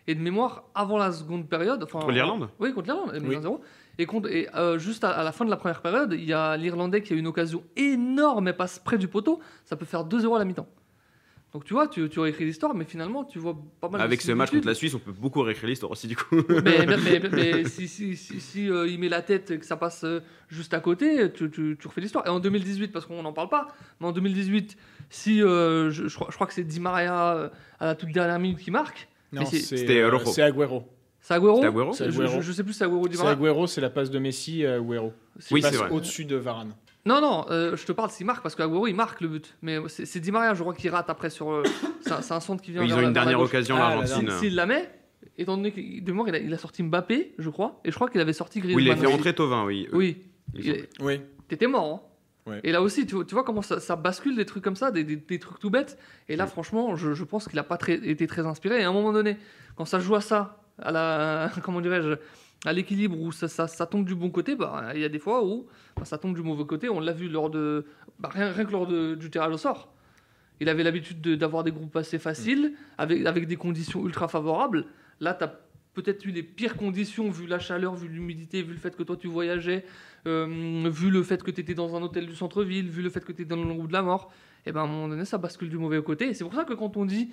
Et de mémoire, avant la seconde période. enfin, Contre l'Irlande? Oui, contre l'Irlande, elle est menée Oui. 1-0. Et, contre, et euh, juste à, à la fin de la première période, il y a l'Irlandais qui a une occasion énorme et passe près du poteau. Ça peut faire 2-0 à la mi-temps. Donc tu vois, tu, tu réécris l'histoire, mais finalement, tu vois pas mal de Avec ce match contre la Suisse, on peut beaucoup réécrire l'histoire aussi du coup. Mais, (laughs) mais- mais- mais si, si, si, si, euh, il met la tête et que ça passe euh, juste à côté, tu, tu, tu refais l'histoire. Et en 2018, parce qu'on n'en parle pas, mais en 2018, si euh, je, je crois, je crois que c'est Di Maria à la toute dernière minute qui marque, Non, c'est- euh, Rojo. C'est Agüero. je, je- je sais plus si c'est Agüero C'est Maria. Agüero, c'est la passe de Messi à Agüero. C'est- Oui, passe c'est vrai. au-dessus de Varane. Non, non, euh, je te parle s'il marque, parce qu'Agüero il marque le but. Mais c'est Di Maria, je crois, qui rate après sur. euh, (coughs) c'est un, centre qui vient Ils vers ont une la dernière occasion, Ah, la l'Argentine. S'il la met, étant donné que de mémoire, il a, il a sorti Mbappé, je crois, et je crois qu'il avait sorti Griezmann. Oui, il a fait rentrer Tovin, oui. Oui, Il. Oui. t'étais mort. hein. Ouais. Et là aussi, tu, vois- tu vois comment ça, ça bascule des trucs comme ça, des, des- des trucs tout bêtes. Et là, Mm. franchement, je, je pense qu'il n'a pas très- été très inspiré. Et à un moment donné, quand ça joue à ça, à la, (laughs) comment dirais-je, à l'équilibre où ça, ça- ça tombe du bon côté, bah, il y a des fois où bah, ça tombe du mauvais côté. On l'a vu lors de, bah, rien, rien que lors de- du tirage au sort. Il avait l'habitude de- d'avoir des groupes assez faciles, avec, avec des conditions ultra favorables. Là, tu as peut-être eu les pires conditions, vu la chaleur, vu l'humidité, vu le fait que toi tu voyageais, euh, vu le fait que tu étais dans un hôtel du centre-ville, vu le fait que tu étais dans le roue de la mort. Et ben à un moment donné, ça bascule du mauvais côté. Et c'est pour ça que quand on dit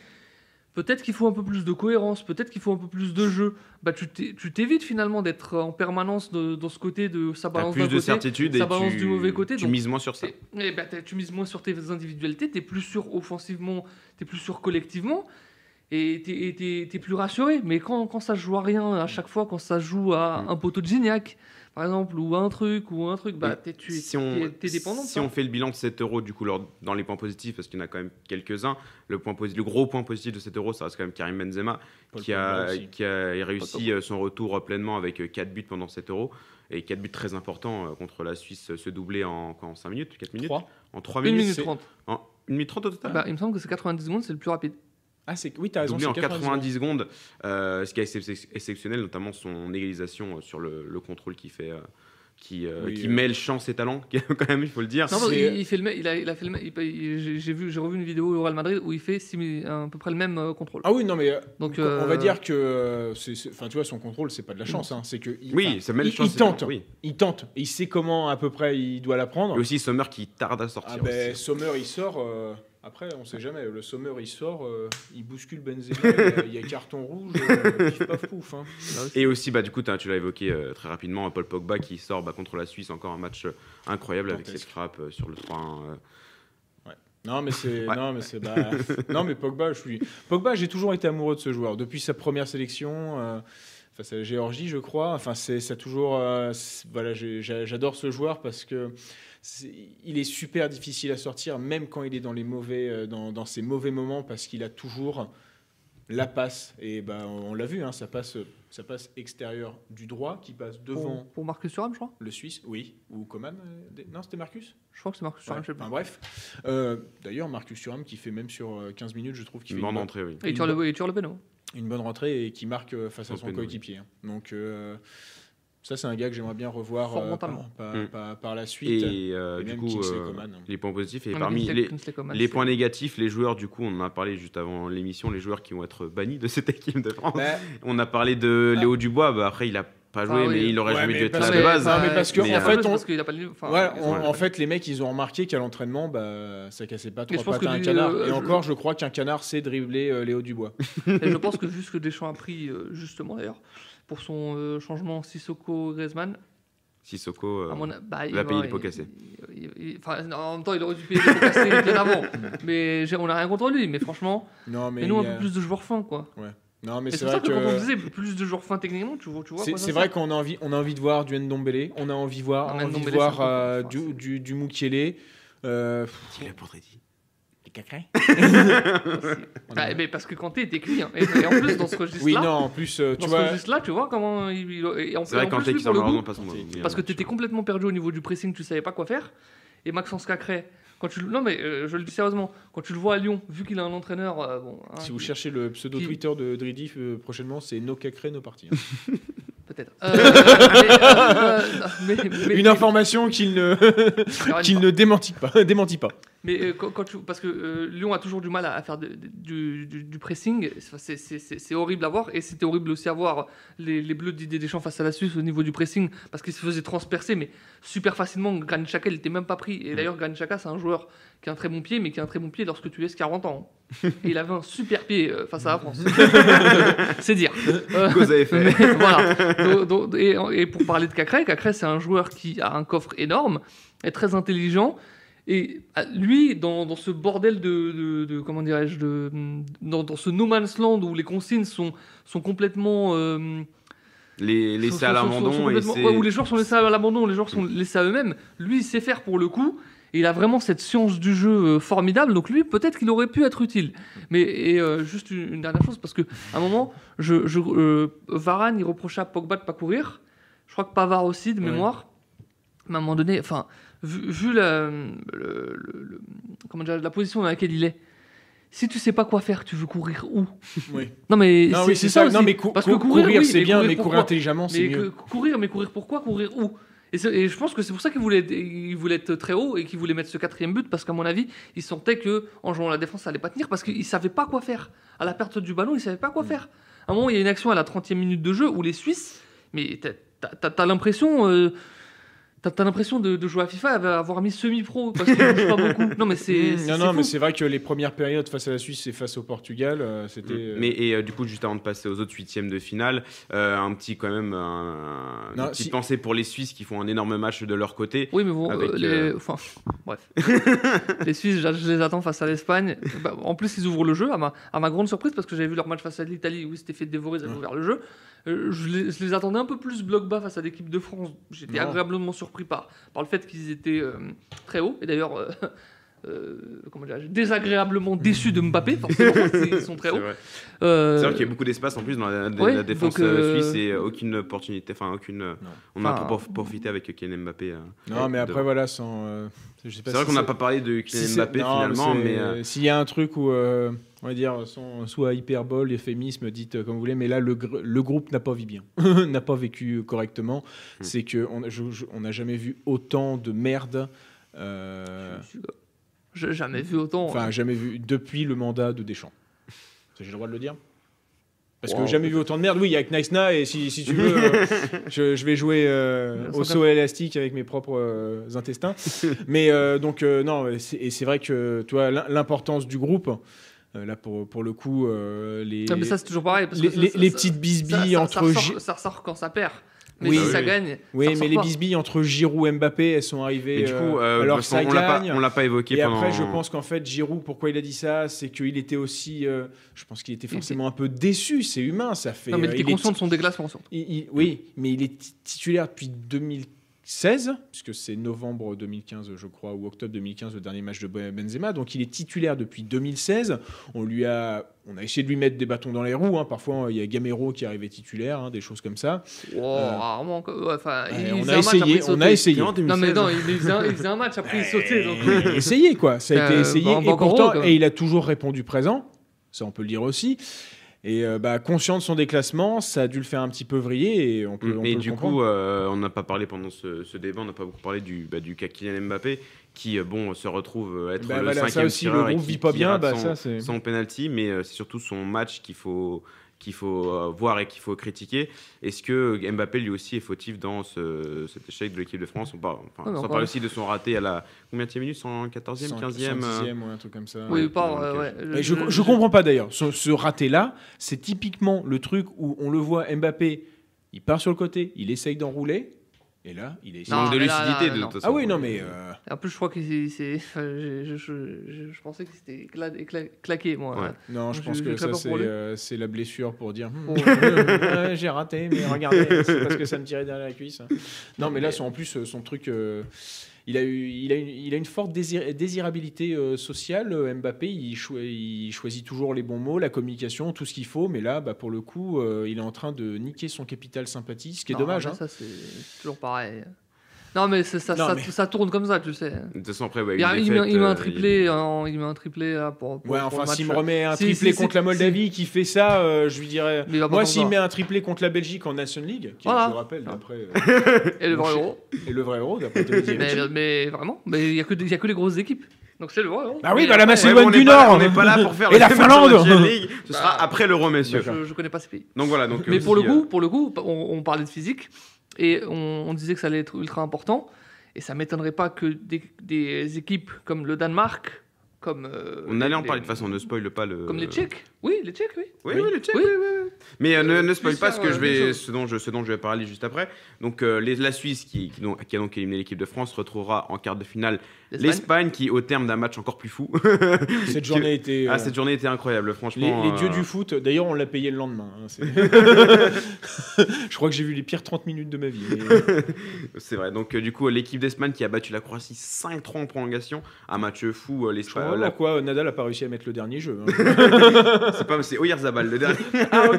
peut-être qu'il faut un peu plus de cohérence, peut-être qu'il faut un peu plus de jeu, bah tu t'é- tu t'évites finalement d'être en permanence de- dans ce côté de ça balance d'un côté. certitude et ça balance tu, du mauvais côté, tu donc- mises moins sur ça. Et, et bah, t'as- tu mises moins sur tes individualités, tu es plus sûr offensivement, tu es plus sûr collectivement, et tu es, plus rassuré. Mais quand, quand ça joue à rien, à chaque fois, quand ça joue à Mm. un poteau de Gignac, par exemple, ou un truc, ou un truc, bah, t'es, tu es, si on, t'es- t'es dépendant si on fait le bilan de 7 euros, du coup, lors- dans les points positifs, parce qu'il y en a quand même quelques-uns, le, point posi- le gros point positif de 7 euros, ça reste quand même Karim Benzema, Paul qui a, qui a réussi euh, son retour pleinement avec 4 buts pendant 7 euros. Et 4 buts très importants euh, contre la Suisse, se doubler en, en 5 minutes, 4 minutes? Trois. En 3 1 minutes minute c'est- 30. En 1 minute 30 au total? Bah, il me semble que c'est 90 secondes, c'est le plus rapide. Ah, c'est oui, t'as raison. doublé en c'est 90 secondes, euh, ce qui est excep- exceptionnel, notamment son égalisation euh, sur le, le contrôle qui fait, euh, qui, euh, Oui, qui euh. mêle chance et talent, (laughs) quand même, il faut le dire. Non, non, C'est- il, il fait le, il, a, il a fait j'ai, j'ai vu, j'ai revu une vidéo au Real Madrid où il fait à peu près le même euh, contrôle. Ah oui, non, mais Donc, on va dire que, c'est- c'est- enfin, tu vois, son contrôle, c'est pas de la chance, hein, c'est que il, Oui, mêle il, chance il tente, Oui. il tente, il sait comment à peu près il doit la prendre. Et aussi Sommer qui tarde à sortir. Ah ben. Sommer, il sort. Après, on sait jamais. Le Sommer, il sort, euh, il bouscule Benzema, il y a- carton rouge, euh, pif paf pouf. hein. Et aussi, bah, du coup, tu l'as évoqué euh, très rapidement, Paul Pogba qui sort bah, contre la Suisse, encore un match euh, incroyable avec ses frappes sur le 3-1. euh. Non, mais c'est, Ouais. non, mais c'est, bah, (laughs) non, mais Pogba, je suis, Pogba, j'ai toujours été amoureux de ce joueur depuis sa première sélection. euh, face à la Géorgie, je crois. Enfin, c'est, ça toujours, euh, voilà, j'adore ce joueur parce que il est super difficile à sortir, même quand il est dans les mauvais, euh, dans, dans ses mauvais moments, parce qu'il a toujours la passe. Et ben, on l'a vu, hein, ça passe, ça passe extérieur du droit, qui passe devant pour, pour Marcus Thuram, je crois. le Suisse, oui, ou Coman. euh, Non, c'était Marcus. Je crois que c'est Marcus Thuram, Ouais, je sais pas. enfin, bref. Euh, D'ailleurs, Marcus Thuram qui fait même sur euh, 15 minutes, je trouve qu'il Une fait une bonne, entrée, oui. Et il tire le, le péno. une bonne rentrée et qui marque face à son oui. coéquipier. hein. Donc, euh, ça, c'est un gars que j'aimerais bien revoir euh, mentalement. par, Mm. par- par la suite. Et, euh, Et du même coup, euh, les points positifs, et parmi les, points négatifs, les joueurs, du coup, on en a parlé juste avant l'émission, les joueurs qui vont être bannis de (laughs) cette équipe de France. Bah, On a parlé de Ah. Léo Dubois, bah, après, il a pas joué, Ah oui. mais il aurait Ouais, jamais mais dû être là de base. Non, mais parce que, Mais, en fait, on- parce qu'il a pas le- enfin, ouais, ils on- ont- en fait, les mecs, ils ont remarqué qu'à l'entraînement, bah, ça cassait pas pattes à un canard. euh, et je- encore, je crois qu'un canard sait dribbler euh, Léo Dubois. Et je pense que ce que Deschamps a pris, euh, justement d'ailleurs, pour son euh, changement Sissoko-Griezmann, Sissoko, euh, mon a- bah, il va payer va- les pots cassés. enfin, en même temps, il aurait dû payer les pots cassés bien avant. (laughs) Mais on n'a rien contre lui, mais franchement, Non, mais mais nous un a- peu plus de joueurs fins, quoi. Non, mais c'est ça vrai que, quand on disait plus de joueurs fins techniquement, tu vois, tu vois. C'est vrai qu'on a envie, on a envie de voir du Ndombele, on a envie de voir, Non, envie de euh, du, du, du Mukiele. Euh, Il a pour Dredi. Ah, mais parce que Kanté était cuit. hein. Et, et en plus, dans ce registre-là, oui, non, en plus, euh, dans tu ce vois, registre-là, tu vois comment il. il- et en, C'est vrai lui, qui coup, malheureusement pas son Kanté. Parce que tu étais complètement perdu au niveau du pressing, tu savais pas quoi faire. Et Maxence Cacré, quand tu le- non mais euh, je le dis sérieusement, quand tu le vois à Lyon, vu qu'il a un entraîneur, euh, bon, hein, si vous qui- cherchez le pseudo qui- Twitter de Dridi euh, prochainement, c'est No Cacré, No Party. hein. (laughs) peut-être. Euh, mais, euh, mais- mais- Une information qu'il ne, (laughs) qu'il ne démentit pas. (laughs) démentit pas. Mais euh, quand, quand tu, parce que euh, Lyon a toujours du mal à, à faire de- de- du, du- du pressing, c'est- horrible à voir, et c'était horrible aussi à voir les, les Bleus d'Idée Deschamps face à la Suisse au niveau du pressing, parce qu'ils se faisaient transpercer, mais super facilement. Granit Xhaka, il n'était même pas pris. Et d'ailleurs, Granit Xhaka, c'est un joueur qui a un très bon pied, mais qui a un très bon pied lorsque tu laisses 40 ans. Et il avait un super pied euh, face à la France. (laughs) c'est dire. Euh, mais voilà. Donc- donc- et, et pour parler de Cacré, Cacré, c'est un joueur qui a un coffre énorme, est très intelligent. Et ah, lui, dans, dans ce bordel de, de- de- comment dirais-je, de, dans, dans ce no man's land où les consignes sont, sont complètement, euh, les laisser sont- à l'abandon ouais, où les joueurs sont laissés à l'abandon, les joueurs sont laissés à eux-mêmes. Lui, il sait faire pour le coup. Et il a vraiment cette science du jeu euh, formidable. Donc lui, peut-être qu'il aurait pu être utile. Mais et, euh, juste une, une dernière chose, parce que à un moment, je, je, euh, Varane, il reprochait à Pogba de pas courir. Je crois que Pavard aussi, de Ouais. mémoire. Mais à un moment donné, enfin, vu, vu la, le- le- le- comment dire, la position dans laquelle il est, si tu sais pas quoi faire, tu veux courir où? Oui. Non mais Non, oui, c'est ça. Non, mais cou- Parce que courir, oui, c'est bien, courir mais courir intelligemment, c'est mais mieux. que- courir, mais courir pourquoi? Courir où? Et, c'est- et je pense que c'est pour ça qu'il voulait, il voulait être très haut et qu'il voulait mettre ce quatrième but parce qu'à mon avis, il sentait que en jouant la défense, ça allait pas tenir parce qu'il savait pas quoi faire. À la perte du ballon, il savait pas quoi Mm. faire. À un moment, il y a une action à la 30e minute de jeu où les Suisses, mais t'as- t'as l'impression. euh, T'as l'impression de, de jouer à FIFA et avoir mis semi-pro parce qu'il bouge pas beaucoup. Non mais c'est. Mmh, c'est- non, c'est non, fou. mais c'est vrai que les premières périodes face à la Suisse et face au Portugal, euh, c'était. euh, Mais et euh, du coup, juste avant de passer aux autres huitièmes de finale, euh, un petit quand même, un, Non, une petite si- pensée pour les Suisses qui font un énorme match de leur côté. Oui, mais bon, Avec, euh, les... euh, enfin, bref. (laughs) les Suisses, je je les attends face à l'Espagne. Bah, en plus, ils ouvrent le jeu, à ma, à ma grande surprise, parce que j'avais vu leur match face à l'Italie où ils s'étaient fait dévorer, ils avaient ouvert le jeu. Euh, je, les, je les attendais un peu plus bloc bas face à l'équipe de France. J'étais agréablement surpris par, par le fait qu'ils étaient euh, très hauts. Et d'ailleurs, euh, (laughs) euh, comment désagréablement déçu de Mbappé, forcément, ils (laughs) sont très C'est hauts. vrai. Euh, C'est vrai qu'il y a beaucoup d'espace en plus dans la, ouais, la défense donc, euh, suisse et aucune opportunité, enfin aucune. On a Enfin, pour profiter avec Kylian Mbappé. euh, Non, mais après, voilà, sans. euh, pas C'est vrai si qu'on n'a pas parlé de si Kylian c'est- Mbappé non, finalement, c'est- mais euh, s'il y a un truc où, euh, on va dire, sans, soit hyperbole, euphémisme, dites euh, comme vous voulez, mais là, le, gr- le groupe n'a pas vécu bien, (laughs) n'a pas vécu correctement. Hmm. C'est que on a- je- je- on n'a jamais vu autant de merde. euh, J'ai jamais vu autant. Enfin, jamais vu depuis le mandat de Deschamps. J'ai le droit de le dire? Parce Wow. que jamais vu autant de merde. Oui, il y a que Naïsna, et si, si tu veux, euh, (laughs) je, je vais jouer euh, au saut élastique avec mes propres euh, intestins. (laughs) Mais donc, non, et c'est- vrai que l'im- l'importance du groupe, euh, là, pour, pour le coup, euh, les, Non, mais ça, c'est toujours pareil. Parce les, que ça- les- ça- les ça- petites ça, bisbilles ça- entre. ça ressort, ça ressort quand ça perd. Mais Oui. si ça Oui. gagne. Oui, ça mais les bisbilles entre Giroud et Mbappé, elles sont arrivées du coup, euh, euh, alors ça pas, gagne. on l'a pas évoqué Et pendant. après, je pense qu'en fait, Giroud, pourquoi il a dit ça? C'est qu'il était aussi. euh, je pense qu'il était forcément un peu déçu. C'est humain, ça fait. Non, mais il euh, était est conscient de son déclassement. surtout. il- il- oui, mais il est ti- titulaire depuis 2016, puisque c'est novembre 2015, je crois, ou octobre 2015, le dernier match de Ben- Benzema. Donc il est titulaire depuis 2016. On lui a, on a essayé de lui mettre des bâtons dans les roues. hein. Parfois, il y a Gamero qui arrivait titulaire, hein, des choses comme ça. Wow, rarement. quoi. Ouais, Enfin, Ouais, il on a essayé, on a essayé. Non, mais 2016. non, il faisait un, il faisait un match, après il sautait. Donc... Essayé quoi. Ça a été Euh, essayé bah, et encore pourtant et il a toujours répondu présent. Ça on peut le dire aussi. Et euh, bah, conscient de son déclassement, ça a dû le faire un petit peu vriller et on peut. on Et peut du le coup, euh, on n'a pas parlé pendant ce, ce débat, on n'a pas beaucoup parlé du, bah, du cas Kylian Mbappé, qui euh, bon, se retrouve être Bah, le voilà, ça cinquième aussi, le tireur et groupe qui, vit pas qui bien. Bah, son, ça son penalty, mais c'est surtout son match qu'il faut, qu'il faut euh, voir et qu'il faut critiquer. Est-ce que Mbappé lui aussi est fautif dans ce, cet échec de l'équipe de France On parle, enfin, Ouais, sans aussi de son raté à la combien de minute 114e, 15e euh, 110e ou un truc comme ça. Oui, Ouais, euh, ouais. Et je, je comprends pas d'ailleurs. Ce, ce raté-là, c'est typiquement le truc où on le voit Mbappé, il part sur le côté, il essaye d'enrouler, et là, il est. Non, manque de lucidité là, de toute façon. Ah oui, non, mais. euh, En plus, je crois que c'est. c'est- enfin, je, je, je, je- je pensais que c'était claqué, moi. Ouais. Non, je pense je que ça, c'est euh, c'est la blessure pour dire Hmm, Oh. (laughs) euh, J'ai raté, mais regardez, c'est parce que ça me tirait derrière la cuisse. Non, mais là, son- en plus, son truc. Il a, eu, il, a une, il a une forte désir- désirabilité euh, sociale. euh, Mbappé, il, choi- il choisit toujours les bons mots, la communication, tout ce qu'il faut. Mais là, bah, pour le coup, euh, il est en train de niquer son capital sympathie, ce qui est Non, dommage. hein. Ça, c'est toujours pareil. Non, mais ça, Non, ça, mais- ça tourne comme ça, tu sais. De toute façon, après, ouais, Il, met, défaite, il met un triplé, en- il met un triplé là, pour, pour- Ouais, pour enfin, s'il me remet un Si, triplé si, contre si, la Moldavie qui fait ça, euh, je lui dirais. Moi, s'il met un triplé contre la Belgique en Nation League, qui Voilà. je le rappelle, d'après. euh, (laughs) Et le vrai euro. et le vrai euro, d'après Mais, mais vraiment, mais il n'y a, que des- il y a que les grosses équipes. Donc c'est le vrai euro. Bah oui, bah la Macédoine Ouais, du là- Nord. On n'est pas là pour faire (laughs) Et le la Finlande. National League. Ce Bah, sera après l'euro, messieurs. Je, je connais pas ces pays. Donc voilà. Donc, Mais euh, pour le coup, pour le coup, on, on parlait de physique et on, on disait que ça allait être ultra important. Et ça m'étonnerait pas que des, des équipes comme le Danemark, comme. euh, On allait en les- parler de toute façon, ne spoil pas le. Comme les Tchèques. Oui, les Tchèques, oui. Oui, Oui. oui, le Tchèque, Oui. oui, oui, oui. Mais euh, ne, ne spoil pas faire, ce, que je euh, vais, ce, dont je, ce dont je vais parler juste après. Donc, euh, les- la Suisse, qui, qui, donc, qui a donc éliminé l'équipe de France, retrouvera en quart de finale L'Espagne. l'Espagne, qui, au terme d'un match encore plus fou. (laughs) Cette journée était. ah, cette journée était incroyable, Les, franchement. les dieux euh, du foot, d'ailleurs, on l'a payé le lendemain. hein, c'est- (laughs) (laughs) je crois que j'ai vu les pires 30 minutes de ma vie. mais- C'est vrai. Donc, euh, du coup, l'équipe d'Espagne qui a battu la Croatie 5-3 en prolongation, un match fou. euh, Je l'Espagne. comprends la- pourquoi Nadal a pas réussi à mettre le dernier jeu. hein. C'est pas, c'est Oyarzabal le dernier. (laughs) ah,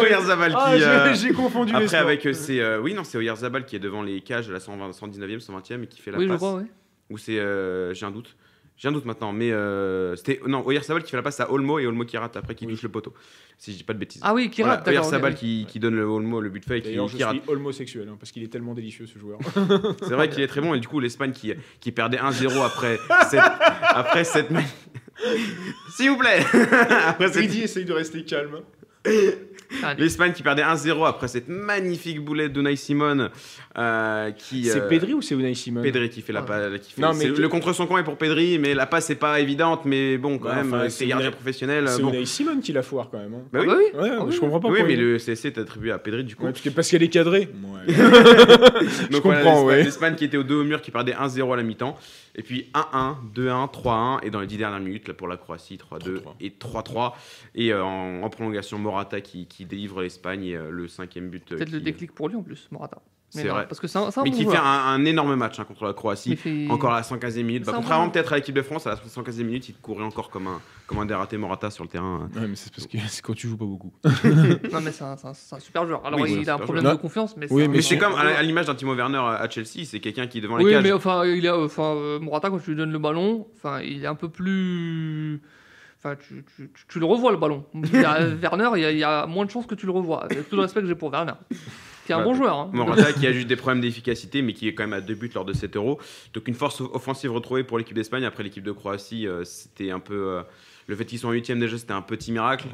Oyarzabal qui. Ah, j'ai- euh, j'ai confondu les Après, sports. avec. euh, c'est, euh, oui, non, c'est Oyarzabal qui est devant les cages à la 120, 119e, 120e et qui fait la Oui, je passe. crois, oui. Ou c'est. euh, J'ai un doute. J'ai un doute maintenant, mais euh, c'était. Non, Oyarzabal qui fait la passe à Olmo et Olmo qui rate après qui Oui. touche le poteau. Si je dis pas de bêtises. Ah oui, qui Voilà, rate, d'accord. Oyarzabal ok, qui, qui donne le Olmo le but fait et qui, D'ailleurs, je qui rate. suis homosexuel hein, parce qu'il est tellement délicieux ce joueur. (laughs) C'est vrai qu'il est très bon et du coup l'Espagne qui, qui perdait 1-0 après cette, après cette (laughs) S'il vous plaît (laughs) après cette- Brady essaye de rester calme. L'Espagne qui perdait 1-0 après cette magnifique boulette d'Unai Simon euh, qui C'est euh, Pedri ou c'est Unai Simon Pedri qui fait la Ouais. passe qui fait- Non, mais c'est- tu- le contre son camp est pour Pedri mais la passe c'est pas évidente mais bon quand Ouais, même enfin, c'est gardien professionnel C'est bon. Unai Simon qui la foire quand même. hein. Bah oui. Ah bah oui. Ouais, Ah oui, je comprends pas Oui, mais il- le CSC est attribué à Pedri du coup. Ouais, parce que- parce qu'elle est cadrée. (laughs) Donc je voilà, comprends, l'Espagne- ouais. L'Espagne qui était au dos au mur, qui perdait 1-0 à la mi-temps. Et puis 1-1, 2-1, 3-1. Et dans les 10 dernières minutes, là, pour la Croatie, 3-2 3-3. et 3-3. Et euh, en, en prolongation, Morata qui, qui délivre l'Espagne et euh, le cinquième but. euh, Peut-être le déclic pour lui en plus, Morata. Mais C'est vrai. Parce que c'est un, c'est un Mais bon qui fait un, un énorme match hein, contre la Croatie. Fait- Encore à la 115e minute. Bah, contrairement bon- peut-être à l'équipe de France, à la 115e minute, il courait encore comme un, comme un dératé Morata sur le terrain. Ouais, mais c'est parce que c'est quand tu joues pas beaucoup. (laughs) Non, mais (laughs) c'est un, c'est un- c'est un super joueur. Alors, Oui, il a un problème joueur. de confiance, mais Oui, c'est un- mais c'est comme à, à l'image d'un Timo Werner à à Chelsea, c'est quelqu'un qui est devant les Oui, cages. mais enfin, il a, enfin, euh, Morata, quand tu lui donnes le ballon, enfin, il est un peu plus. Enfin, tu, tu- tu- tu le revois le ballon. Il y a (laughs) Werner, il y, a, il y a moins de chances que tu le revois. Avec tout le respect que j'ai pour Werner, qui est un Ouais, bon joueur. hein. Morata qui a juste des problèmes d'efficacité, mais qui est quand même à deux buts lors de 7 euros. Donc une force offensive retrouvée pour l'équipe d'Espagne. Après l'équipe de Croatie, euh, c'était un peu. euh, le fait qu'ils sont en huitième déjà, c'était un petit miracle.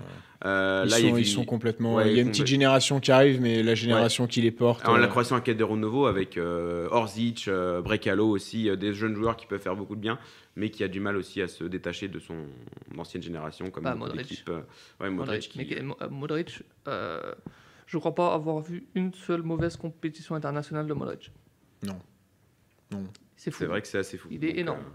Euh, Ils, là, il sont, ils sont complètement. Ouais, il y a une petite génération qui arrive, mais la génération qui les porte. Alors, la Croatie en quête de renouveau avec euh, Orzic, euh, Brekalo aussi, euh, des jeunes joueurs qui peuvent faire beaucoup de bien, mais qui a du mal aussi à se détacher de son ancienne génération, comme Bah, Modric. euh, ouais, Modric. Modric. qui- Mais que- Mo- euh, Modric, euh, je crois pas avoir vu une seule mauvaise compétition internationale de Modric. Non. Non. C'est fou. C'est vrai que c'est assez fou. Il est Donc, énorme. euh,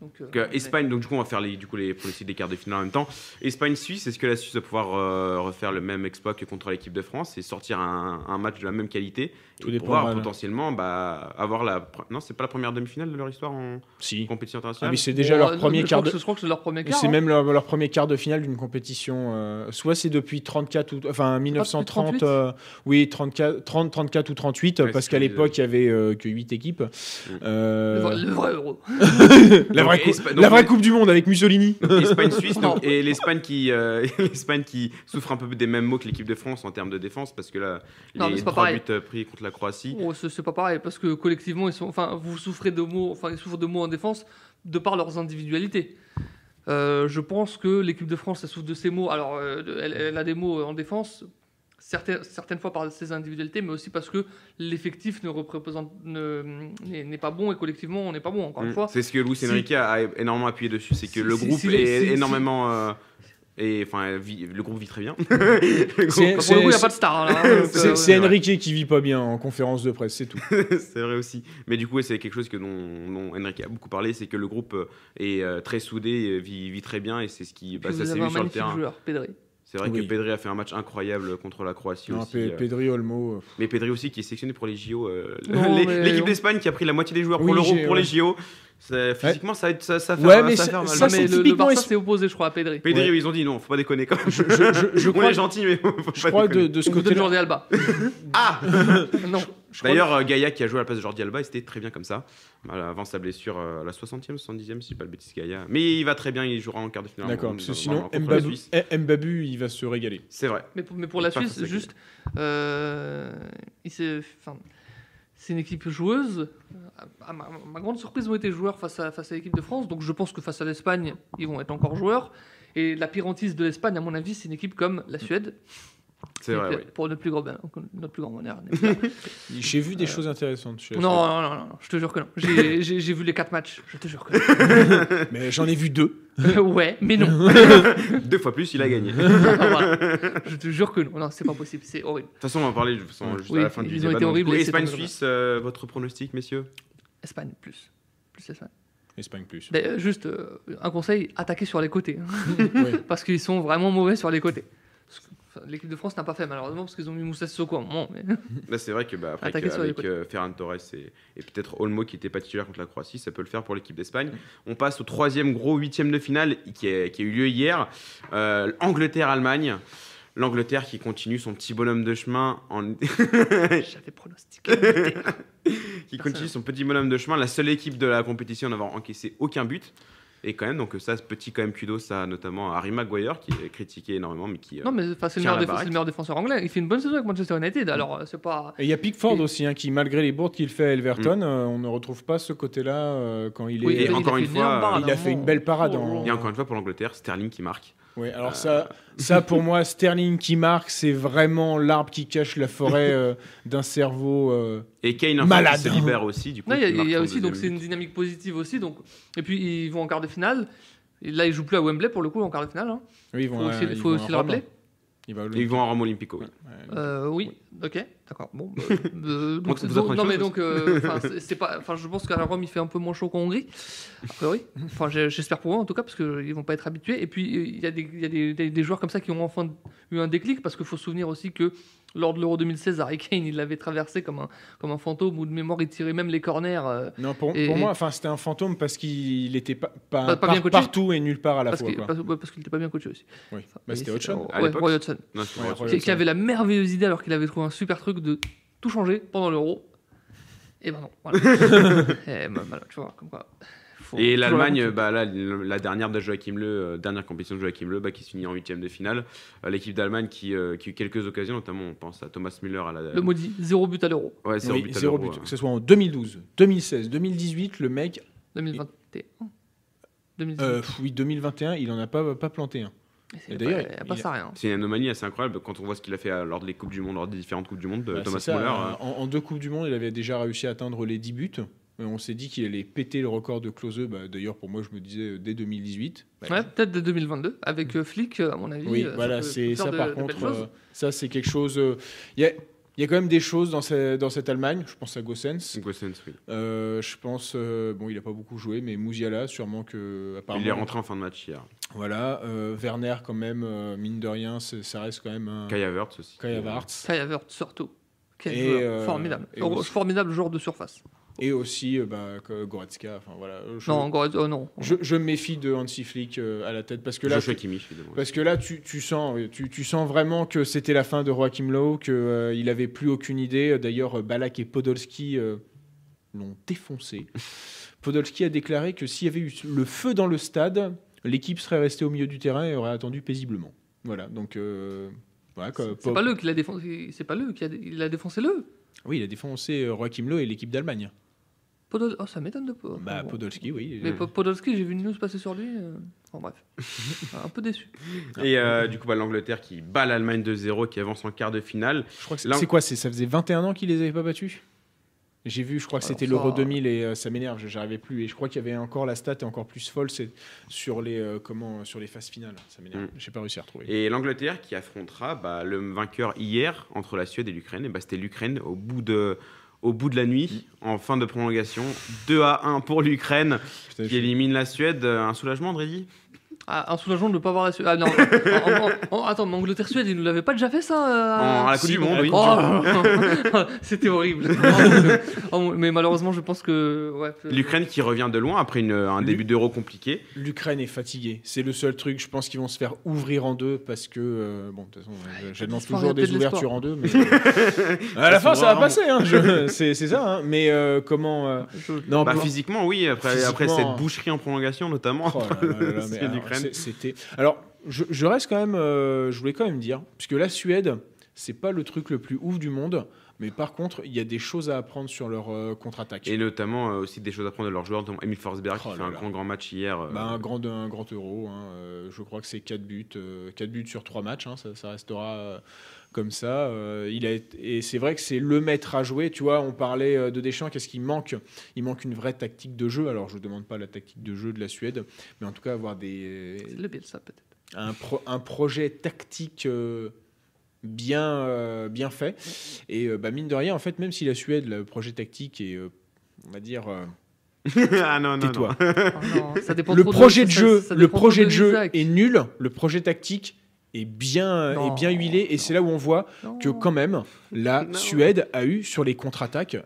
Donc, euh, Donc, euh, mais- Espagne, donc du coup on va faire les, du coup, les pronostics des quarts de finale en même temps. Espagne-Suisse, est-ce que la Suisse va pouvoir euh, refaire le même exploit que contre l'équipe de France et sortir un, un match de la même qualité? Tout et dépendra, pouvoir potentiellement bah, avoir la... Non, c'est pas la première demi-finale de leur histoire en Si. compétition Ah, internationale mais c'est déjà Bon, leur euh, premier quart de. Je crois que c'est leur premier quart. C'est hein. même leur, leur premier quart de finale d'une compétition. euh, soit c'est depuis 34 ou enfin 1930, 38? euh, oui 34, 30, 34 ou 38, Ouais, parce qu'à l'époque il y avait euh, que 8 équipes. Euh, Le, vrai- le vrai euro. (laughs) la, vraie Donc, la vraie mais- coupe du monde avec Mussolini. Espagne-Suisse Non. donc, (laughs) et l'Espagne qui, euh, (laughs) l'Espagne qui souffre un peu des mêmes mots que l'équipe de France en termes de défense parce que là, Non, les trois buts pris contre la Croatie. Oh, c'est pas pareil parce que collectivement ils sont enfin vous souffrez de mots enfin ils souffrent de mots en défense de par leurs individualités. Euh, je pense que l'équipe de France elle souffre de ces mots alors euh, elle, elle a des mots en défense certaines, certaines fois par ses individualités mais aussi parce que l'effectif ne représente ne- n'est pas bon et collectivement on n'est pas bon encore une Mm. fois. C'est ce que Luis Si- Enrique a énormément appuyé dessus, c'est que Si- le groupe si est énormément. euh, et enfin, le groupe vit très bien. (laughs) C'est- Pour le coup il n'y a pas de star là, C'est euh, c'est ouais. Enrique qui vit pas bien en conférence de presse, c'est tout. (laughs) c'est vrai aussi. Mais du coup, c'est quelque chose que dont, dont Enrique a beaucoup parlé, c'est que le groupe euh, est euh, très soudé, vit, vit très bien et c'est ce qui, bah, ça s'est vu sur le terrain. joueur Pedri. C'est vrai Oui. que Pedri a fait un match incroyable contre la Croatie Non, aussi. Pe-. Pedri Olmo. Mais Pedri aussi qui est sélectionné pour les JO. euh, Non, (laughs) les- mais- L'équipe d'Espagne qui a pris la moitié des joueurs pour l'Euro pour ouais. les JO. Ça- physiquement, ça, ça, ça, fait Ouais, ça mais va c'est- faire mal. ça, Non, mais le, le typiquement Barça es- s'est opposé je crois à Pedri. Pedri, Ouais. ils ont dit non, faut pas déconner quand même. Je, je- je- je (laughs) On crois, est gentil, mais faut je pas crois déconner. de, de ce côté-là. Jordi Alba. (laughs) Ah non. D'ailleurs, euh, Gaïa qui a joué à la place de Jordi Alba, c'était très bien comme ça. Avant sa blessure euh, à la 60e, 70e, si je dis pas le bêtise Gaïa. Mais il va très bien, il jouera en quart de finale. D'accord, parce que sinon, Mbabu, Suisse. eh, Mbabu, il va se régaler. C'est vrai. Mais pour, mais pour la Suisse, juste, euh, il s'est- c'est une équipe joueuse. À ma, grande surprise, ont été joueurs face à, face à l'équipe de France. Donc je pense que face à l'Espagne, ils vont être encore joueurs. Et la pire hantise de l'Espagne, à mon avis, c'est une équipe comme la Suède, C'est vrai, Pour- oui. Pour notre plus grand, notre plus grand bonheur. (laughs) J'ai vu des choses intéressantes. suis non, non, non, non, non, je te jure que non. J'ai- (laughs) vu les quatre matchs, je te jure que non. (laughs) Mais j'en ai vu deux. ouais, mais non. Deux fois plus, il a gagné. De Voilà. Je te jure que non. Non, c'est pas possible, c'est horrible. toute façon, on va parler de toute façon, juste Oui, à la fin du ils ont débat. été horribles Espagne-Suisse, euh, votre pronostic, messieurs? Espagne, plus. Plus Espagne. Espagne plus. D'ailleurs, Juste euh, un conseil, attaquer sur les côtés. hein. Parce qu'ils sont vraiment mauvais sur les côtés. L'équipe de France n'a pas fait malheureusement parce qu'ils ont mis Moussa Sissoko à un moment. Mais... Là, c'est vrai que bah, après, que- avec euh, Ferran Torres et, et peut-être Olmo qui n'était pas titulaire contre la Croatie, ça peut le faire pour l'équipe d'Espagne. On passe au troisième gros huitième de finale qui a, qui a eu lieu hier. Euh, Angleterre-Allemagne. L'Angleterre qui continue son petit bonhomme de chemin en, (laughs) J'avais pronostiqué. (laughs) qui continue son petit bonhomme de chemin, la seule équipe de la compétition à n'avoir encaissé aucun but. Et quand même, donc ça, ce petit quand même kudos, ça notamment Harry Maguire qui est critiqué énormément, mais qui. euh, non, mais c'est le, meilleur le défenseur anglais. Il fait une bonne saison avec Manchester United. Alors, euh, c'est pas. Et il y a Pickford Et- aussi, hein, qui malgré les bourdes qu'il fait à Everton, euh, on ne retrouve pas ce côté-là euh, quand il est. Oui, Et il a encore fait une fois, il a fait une belle parade Oh, en- Et encore une fois pour l'Angleterre, Sterling qui marque. Oui, alors Euh, ça, ça pour moi, Sterling qui marque, c'est vraiment l'arbre qui cache la forêt euh, d'un cerveau. euh, Et Kane Malade. qui se libère aussi. Du coup, Non, il y a, y aussi, donc c'est une dynamique positive aussi. Donc... Et puis, ils vont en quart de finale. Et là, ils jouent plus à Wembley pour le coup en quart de finale. Hein. Oui, ils Faut aussi, à- ils faut vont aussi à le rappeler. Il va ils vont à Rome Olympico. oui. Euh, oui, ok, d'accord. Bon, bah, (laughs) euh, On donc, non mais donc, euh, (laughs) c'est- pas, enfin, je pense qu'à Rome il fait un peu moins chaud qu'en Hongrie. A priori. Enfin, j'espère pour eux en tout cas parce qu'ils vont pas être habitués. Et puis euh, il y a, des, il y a des, des- des joueurs comme ça qui ont enfin eu un déclic parce qu'il faut se souvenir aussi que lors de l'Euro 2016, Harry Kane il l'avait traversé comme un, comme un fantôme ou de mémoire il tirait même les corners. euh, Non, pour, Et- pour moi, enfin, c'était un fantôme parce qu'il était pas, pas, Pas- pas par- bien coaché partout et nulle part à la parce fois. qu'il quoi. parce- ouais, parce qu'il était pas bien coaché aussi. Oui. Enfin, Bah, c'était Hodgson. ouais, l'époque Roy Hodgson. Non, c'est Ouais, pour- Roy qui, qui avait la merveilleuse idée alors qu'il avait trouvé un super truc de tout changer pendant l'euro. Et ben non, voilà. (laughs) et ben, voilà, tu vois, comme quoi. Faut Et l'Allemagne, la bah, là, la dernière de Joachim Le, euh, dernière compétition de Joachim Le, bah, qui se finit en huitième de finale. Euh, L'équipe d'Allemagne qui, euh, qui a eu quelques occasions, notamment on pense à Thomas Müller à la. Le maudit, zéro but à l'euro Ouais, zéro Oui, but à zéro but. hein. Que ce soit en 2012, 2016, 2018, le mec, 2021. 2018. euh, pff, oui, 2021, il en a pas, pas planté un. Pas- d'ailleurs. C'est une anomalie assez incroyable quand on voit ce qu'il a fait lors des Coupes du Monde, lors des différentes Coupes du Monde de Bah, Thomas Müller. euh, en, en deux Coupes du Monde, il avait déjà réussi à atteindre les 10 buts. Et on s'est dit qu'il allait péter le record de Klose. Bah, D'ailleurs, pour moi, je me disais euh, dès 2018. Bah, Ouais, peut-être de 2022 avec euh, Flick à mon avis. Oui, euh, voilà, c'est ça de- par contre. euh, ça, c'est quelque chose. euh, Il y, a, il y a quand même des choses dans, ce- dans cette Allemagne. Je pense à Gossens. Gosens, oui. Euh, je pense. euh, bon, il n'a pas beaucoup joué, mais Mouziala, sûrement que. Apparemment, Il est rentré en fin de match hier. Voilà. euh, Werner, quand même, euh, mine de rien, c'est- ça reste quand même un. Kai Havertz aussi. Kai Havertz. Kai Havertz surtout. Quel Et, joueur euh, formidable. et aussi- Formidable joueur de surface. Et aussi euh, bah, que Goretzka. Enfin, voilà. Je, Non, Goretz- oh, non. je, je me méfie de Hansi Flick euh, à la tête parce que là, évidemment. Parce que là, tu, tu sens, oui, tu, tu sens vraiment que c'était la fin de Joachim Lowe, qu'il n'avait plus aucune idée. D'ailleurs, Balak et Podolski euh, l'ont défoncé. (laughs) Podolski a déclaré que s'il y avait eu le feu dans le stade, l'équipe serait restée au milieu du terrain et aurait attendu paisiblement. Voilà, donc... euh, voilà. C'est pas le qui l'a défoncé. C'est pas le qui a, il a défoncé le. Oui, il a défoncé euh, Joachim Lowe et l'équipe d'Allemagne. Podol... Oh, ça m'étonne de pas. Bah, Bon. Podolski, oui. Mais Po- Podolski, j'ai vu une news passer sur lui. euh, Enfin bref. (laughs) un peu déçu. Et euh, du coup, bah, l'Angleterre qui bat l'Allemagne 2-0, qui avance en quart de finale. Je crois que c'est quoi Ça faisait 21 ans qu'ils les avaient pas battus? J'ai vu, je crois que c'était l'Euro 2000 et euh, ça m'énerve, j'arrivais plus. Et je crois qu'il y avait encore la stat est encore plus folle, c'est sur les euh, comment sur les phases finales. Ça m'énerve. Mm. J'ai pas réussi à retrouver. Et l'Angleterre qui affrontera bah, le vainqueur hier entre la Suède et l'Ukraine. Et bah, c'était l'Ukraine au bout de. Au bout de la nuit, en fin de prolongation, 2 à 1 pour l'Ukraine, qui élimine la Suède. Un soulagement, Andrédi Ah, un soulagement de ne pas avoir la Suède. Ah non. En- en- en- attends, mais Angleterre-Suède, ils ne l'avaient pas déjà fait ça euh, À la Coupe si, du Monde, oui. Oh, (laughs) C'était horrible. Oh, mais malheureusement, je pense que. Ouais, L'Ukraine qui revient de loin après une- un début d'Euro compliqué. L'Ukraine est fatiguée. C'est le seul truc. Je pense qu'ils vont se faire ouvrir en deux parce que euh, bon, de toute façon, euh, j'annonce toujours il y a des peut-être de ouvertures en deux, mais (laughs) à la fin ça va passer. hein, je- (laughs) C'est c'est ça. hein. Mais euh, comment euh, Je- Non, Bah, pour- physiquement, oui, après, après Physiquement, cette boucherie en prolongation, notamment. Oh là là là là, mais C'est alors, l'Ukraine. C'était. Alors, je, je reste quand même. euh, je voulais quand même dire, puisque la Suède, c'est pas le truc le plus ouf du monde, mais par contre, il y a des choses à apprendre sur leur euh, contre-attaque. Et notamment euh, aussi des choses à prendre de leurs joueurs, notamment Emile Forsberg Oh qui fait un là. grand grand match hier. euh, Bah, un grand un grand euro. hein, je crois que c'est 4 buts, euh, 4 buts sur 3 matchs. hein, ça, ça restera. Comme ça. euh, il a et c'est vrai que c'est le maître à jouer. Tu vois, on parlait euh, de Deschamps. Qu'est-ce qu'il manque? Il manque une vraie tactique de jeu. Alors, je ne demande pas la tactique de jeu de la Suède, mais en tout cas avoir des C'est le Bielsa peut-être. un, pro- un projet tactique euh, bien, euh, bien fait. Et euh, bah, mine de rien, en fait, même si la Suède, le projet tactique est, euh, on va dire, euh, (laughs) ah non, non, tais-toi. non. Non, ça dépend le trop projet de jeu, ça le projet de jeu est nul. Le projet tactique est bien, Non, est bien huilé. Et c'est là où on voit Non. que quand même, la Non. Suède a eu sur les contre-attaques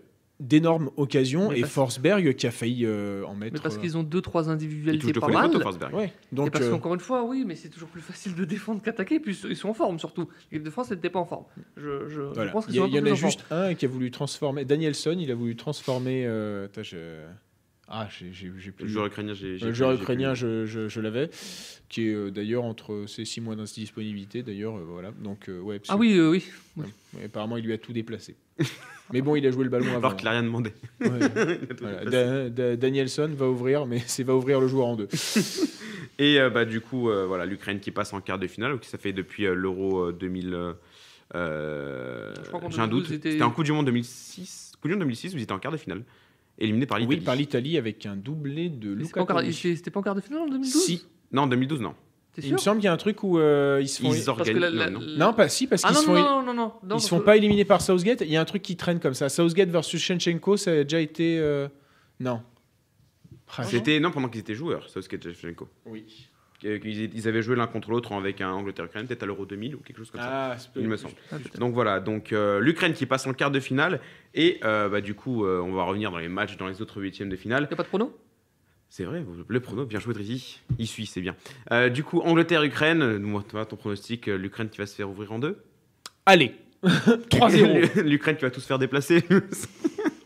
d'énormes occasions Mais et parce- Forsberg qui a failli euh, en mettre. Mais parce euh, qu'ils ont deux trois individualités pas mal. Ouais. Et Donc parce euh, qu'encore une fois, oui, mais c'est toujours plus facile de défendre qu'attaquer. Puis ils sont en forme surtout. L'équipe de France n'était pas en forme. Je, je- pense qu'ils il y, sont a- y en a en juste un qui a voulu transformer. Danielson, il a voulu transformer. euh, attends, je- Ah, j'ai j'ai Le plus. joueur ukrainien, j'ai. Le plus- joueur plus- ukrainien, je, je- je l'avais, qui est euh, d'ailleurs entre ses six mois d'indisponibilité, d'ailleurs, euh, voilà. Donc, euh, ouais, Ah oui, euh, oui. ouais, apparemment, il lui a tout déplacé. (laughs) Mais bon, il a joué le ballon avant. Alors qu'il a rien demandé. Ouais. (laughs) Voilà. Da- Da- Danielson va ouvrir, mais (laughs) c'est va ouvrir le joueur en deux. Et euh, bah, du coup, euh, voilà, l'Ukraine qui passe en quart de finale, donc ça fait depuis euh, l'Euro euh, 2000. euh, euh, Je crois qu'en J'ai un doute. 2012, c'était- C'était en Coupe du Monde 2006. Coupe du Monde 2006, vous étiez en quart de finale. Éliminé par l'Italie. Oui, par l'Italie avec un doublé de Toni. C'était pas en quart de finale en 2012 Si, Non, en 2012, non. Il me semble qu'il y a un truc où euh, ils se font. Ils Parce que organisent. la- la- non, non. Non, pas si, parce Ah qu'ils non, se font. non, non, non, non. Ils se font que- pas éliminer par Southgate. Il y a un truc qui traîne comme ça. Southgate versus Shevchenko, ça a déjà été. euh, Non. Ah, C'était non pendant qu'ils étaient joueurs, Southgate et Shevchenko. Oui. Ils avaient joué l'un contre l'autre avec un Angleterre-Ukraine, peut-être à l'Euro 2000 ou quelque chose comme ça. Ah, c'est Il me semble. Ah. Donc voilà, donc euh, l'Ukraine qui passe en quart de finale et euh, bah, du coup euh, on va revenir dans les matchs dans les autres huitièmes de finale. Y a pas de prono? C'est vrai, le prono, bien joué Drizzy. Il suit, c'est bien. Euh, du coup Angleterre-Ukraine, moi toi ton pronostic, l'Ukraine qui va se faire ouvrir en deux? Allez (laughs) 3-0. (laughs) L'Ukraine qui va tous se faire déplacer. (laughs)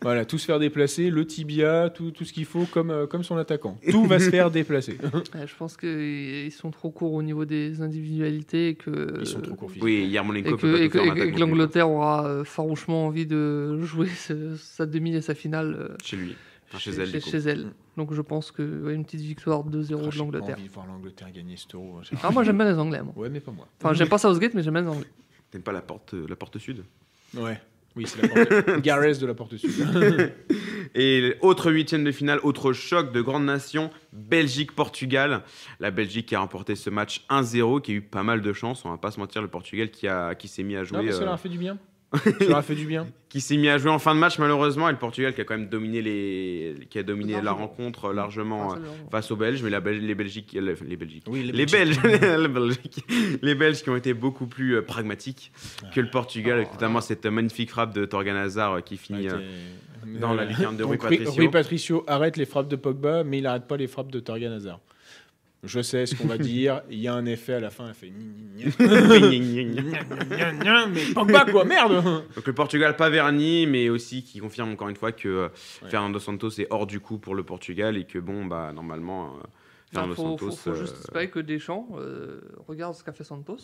Voilà, tout se faire déplacer, le tibia, tout, tout ce qu'il faut comme, euh, comme son attaquant. Tout va se faire déplacer. (laughs) Ouais, Je pense qu'ils sont trop courts au niveau des individualités et que. Ils sont trop courts physiquement. oui, que, peut pas et que- faire en et que- que l'Angleterre aura euh, farouchement envie de (laughs) jouer ce- sa demi et sa finale euh, Chez lui, enfin, chez, chez, elle. chez- elle. Donc je pense que ouais, une petite victoire 2-0 Ah, de j'ai pas l'Angleterre. envie de voir l'Angleterre gagner cet euro. Ah, moi j'aime bien les Anglais. Moi. Ouais, mais pas moi. Enfin, j'aime pas Southgate, mais j'aime bien les Anglais. T'aimes pas la porte, euh, la porte sud? Ouais. Oui, c'est la porte. (laughs) Gareth de la porte sud. (laughs) Et autre huitième de finale, autre choc de grande nation, Belgique-Portugal. La Belgique qui a remporté ce match 1-0, qui a eu pas mal de chance, on va pas se mentir, le Portugal qui, a, qui s'est mis à non, jouer. mais ça euh, leur a fait du bien. (laughs) Ça leur a fait du bien. qui s'est mis à jouer en fin de match malheureusement et le Portugal qui a quand même dominé les qui a dominé la rencontre euh, largement Ah, euh, face aux Belges mais la Bel- les Belgiques euh, les Belgiques Oui, les Belges (laughs) les Belgiques les Belges qui ont été beaucoup plus euh, pragmatiques que le Portugal Oh, notamment cette magnifique frappe de Torgan Hazard euh, qui finit euh, dans la lucarne de (laughs) Rui Donc, Patricio. Rui Patricio arrête les frappes de Pogba, mais il arrête pas les frappes de Torgan Hazard. Je sais ce qu'on va (laughs) dire. Il y a un effet à la fin. Elle fait. Mais Pogba, quoi, merde Donc le Portugal pas verni, mais aussi qui confirme encore une fois que euh, Ouais. Fernando Santos est hors du coup pour le Portugal et que bon bah normalement euh, Non, Fernando faut, Santos faut, faut euh, juste espérer que Deschamps euh, regarde ce qu'a fait Santos.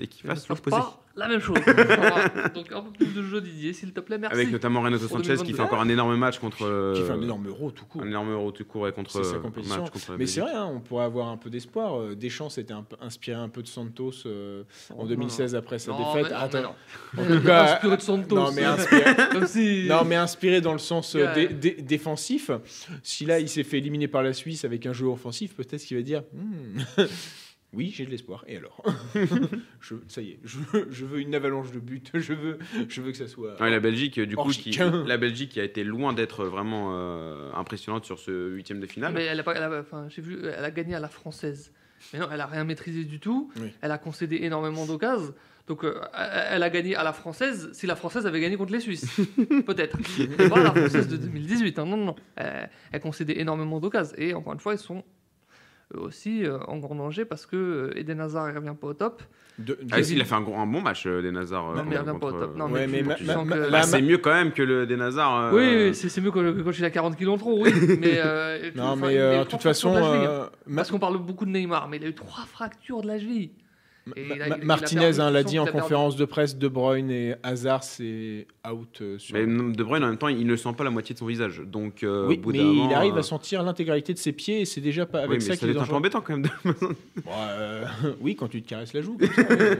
Et ne fasse pas la même chose. (laughs) Voilà. Donc un peu plus de jeu Didier, s'il te plaît, merci. Avec notamment Renato Sanchez qui 2022. fait encore un énorme match contre euh, Qui fait un énorme euro tout court. un énorme euro tout court et contre C'est sa euh, compétition. match contre la Mais c'est vrai, hein, on pourrait avoir un peu d'espoir. Euh, Deschamps s'était un inspiré un peu de Santos euh, en Non, 2016 après sa non, défaite. mais non, Attends. mais non. En Mais tout cas, (laughs) inspiré de Santos. non, mais inspiré, (laughs) Comme si. non, mais inspiré dans le sens euh, Ouais. dé- dé- défensif. Si là, il s'est fait éliminer par la Suisse avec un jeu offensif, peut-être qu'il va dire Hmm, Oui, j'ai de l'espoir. Et alors (laughs) je, Ça y est, je, je veux une avalanche de buts. Je veux, je veux que ça soit. Ouais, la Belgique, du coup, qui, la Belgique qui a été loin d'être vraiment euh, impressionnante sur ce huitième de finale. Mais elle a pas, elle a, enfin, j'ai vu, elle a gagné à la française. Mais non, elle a rien maîtrisé du tout. Oui. Elle a concédé énormément d'occasions. Donc, euh, elle a gagné à la française. Si la française avait gagné contre les Suisses, (laughs) peut-être. Pas la française de 2018. hein. Non, non, non. Elle, elle concédait énormément d'occasions. Et encore une fois, ils sont eux aussi euh, en grand danger parce que euh, Eden Hazard il revient pas au top. De- de- Ah, si, il a fait un, un bon match euh, des Nazars. Non, mais il revient pas au top. Non, Ouais, mais tu- ma- tu ma- sens ma- que- la- Bah, c'est mieux quand même que le des Nazars. Oui, oui, c'est mieux que, que quand il a 40 kilos en trop, oui. (laughs) Mais, euh, Non, mais euh, de toute façon, euh, Parce qu'on parle beaucoup de Neymar, mais il a eu trois fractures de la cheville. Et Ma- il a- Ma- il a Martinez hein, l'a dit en conférence de presse, De Bruyne et Hazard, c'est out euh, sur. Mais De Bruyne, en même temps, il ne sent pas la moitié de son visage. Donc, euh, oui, au bout mais il arrive euh, à sentir l'intégralité de ses pieds et c'est déjà pas avec oui, mais ça ça qu'il est être un peu embêtant quand même. de- Bon, euh, (laughs) oui, quand tu te caresses la joue. comme ça, (laughs) ouais.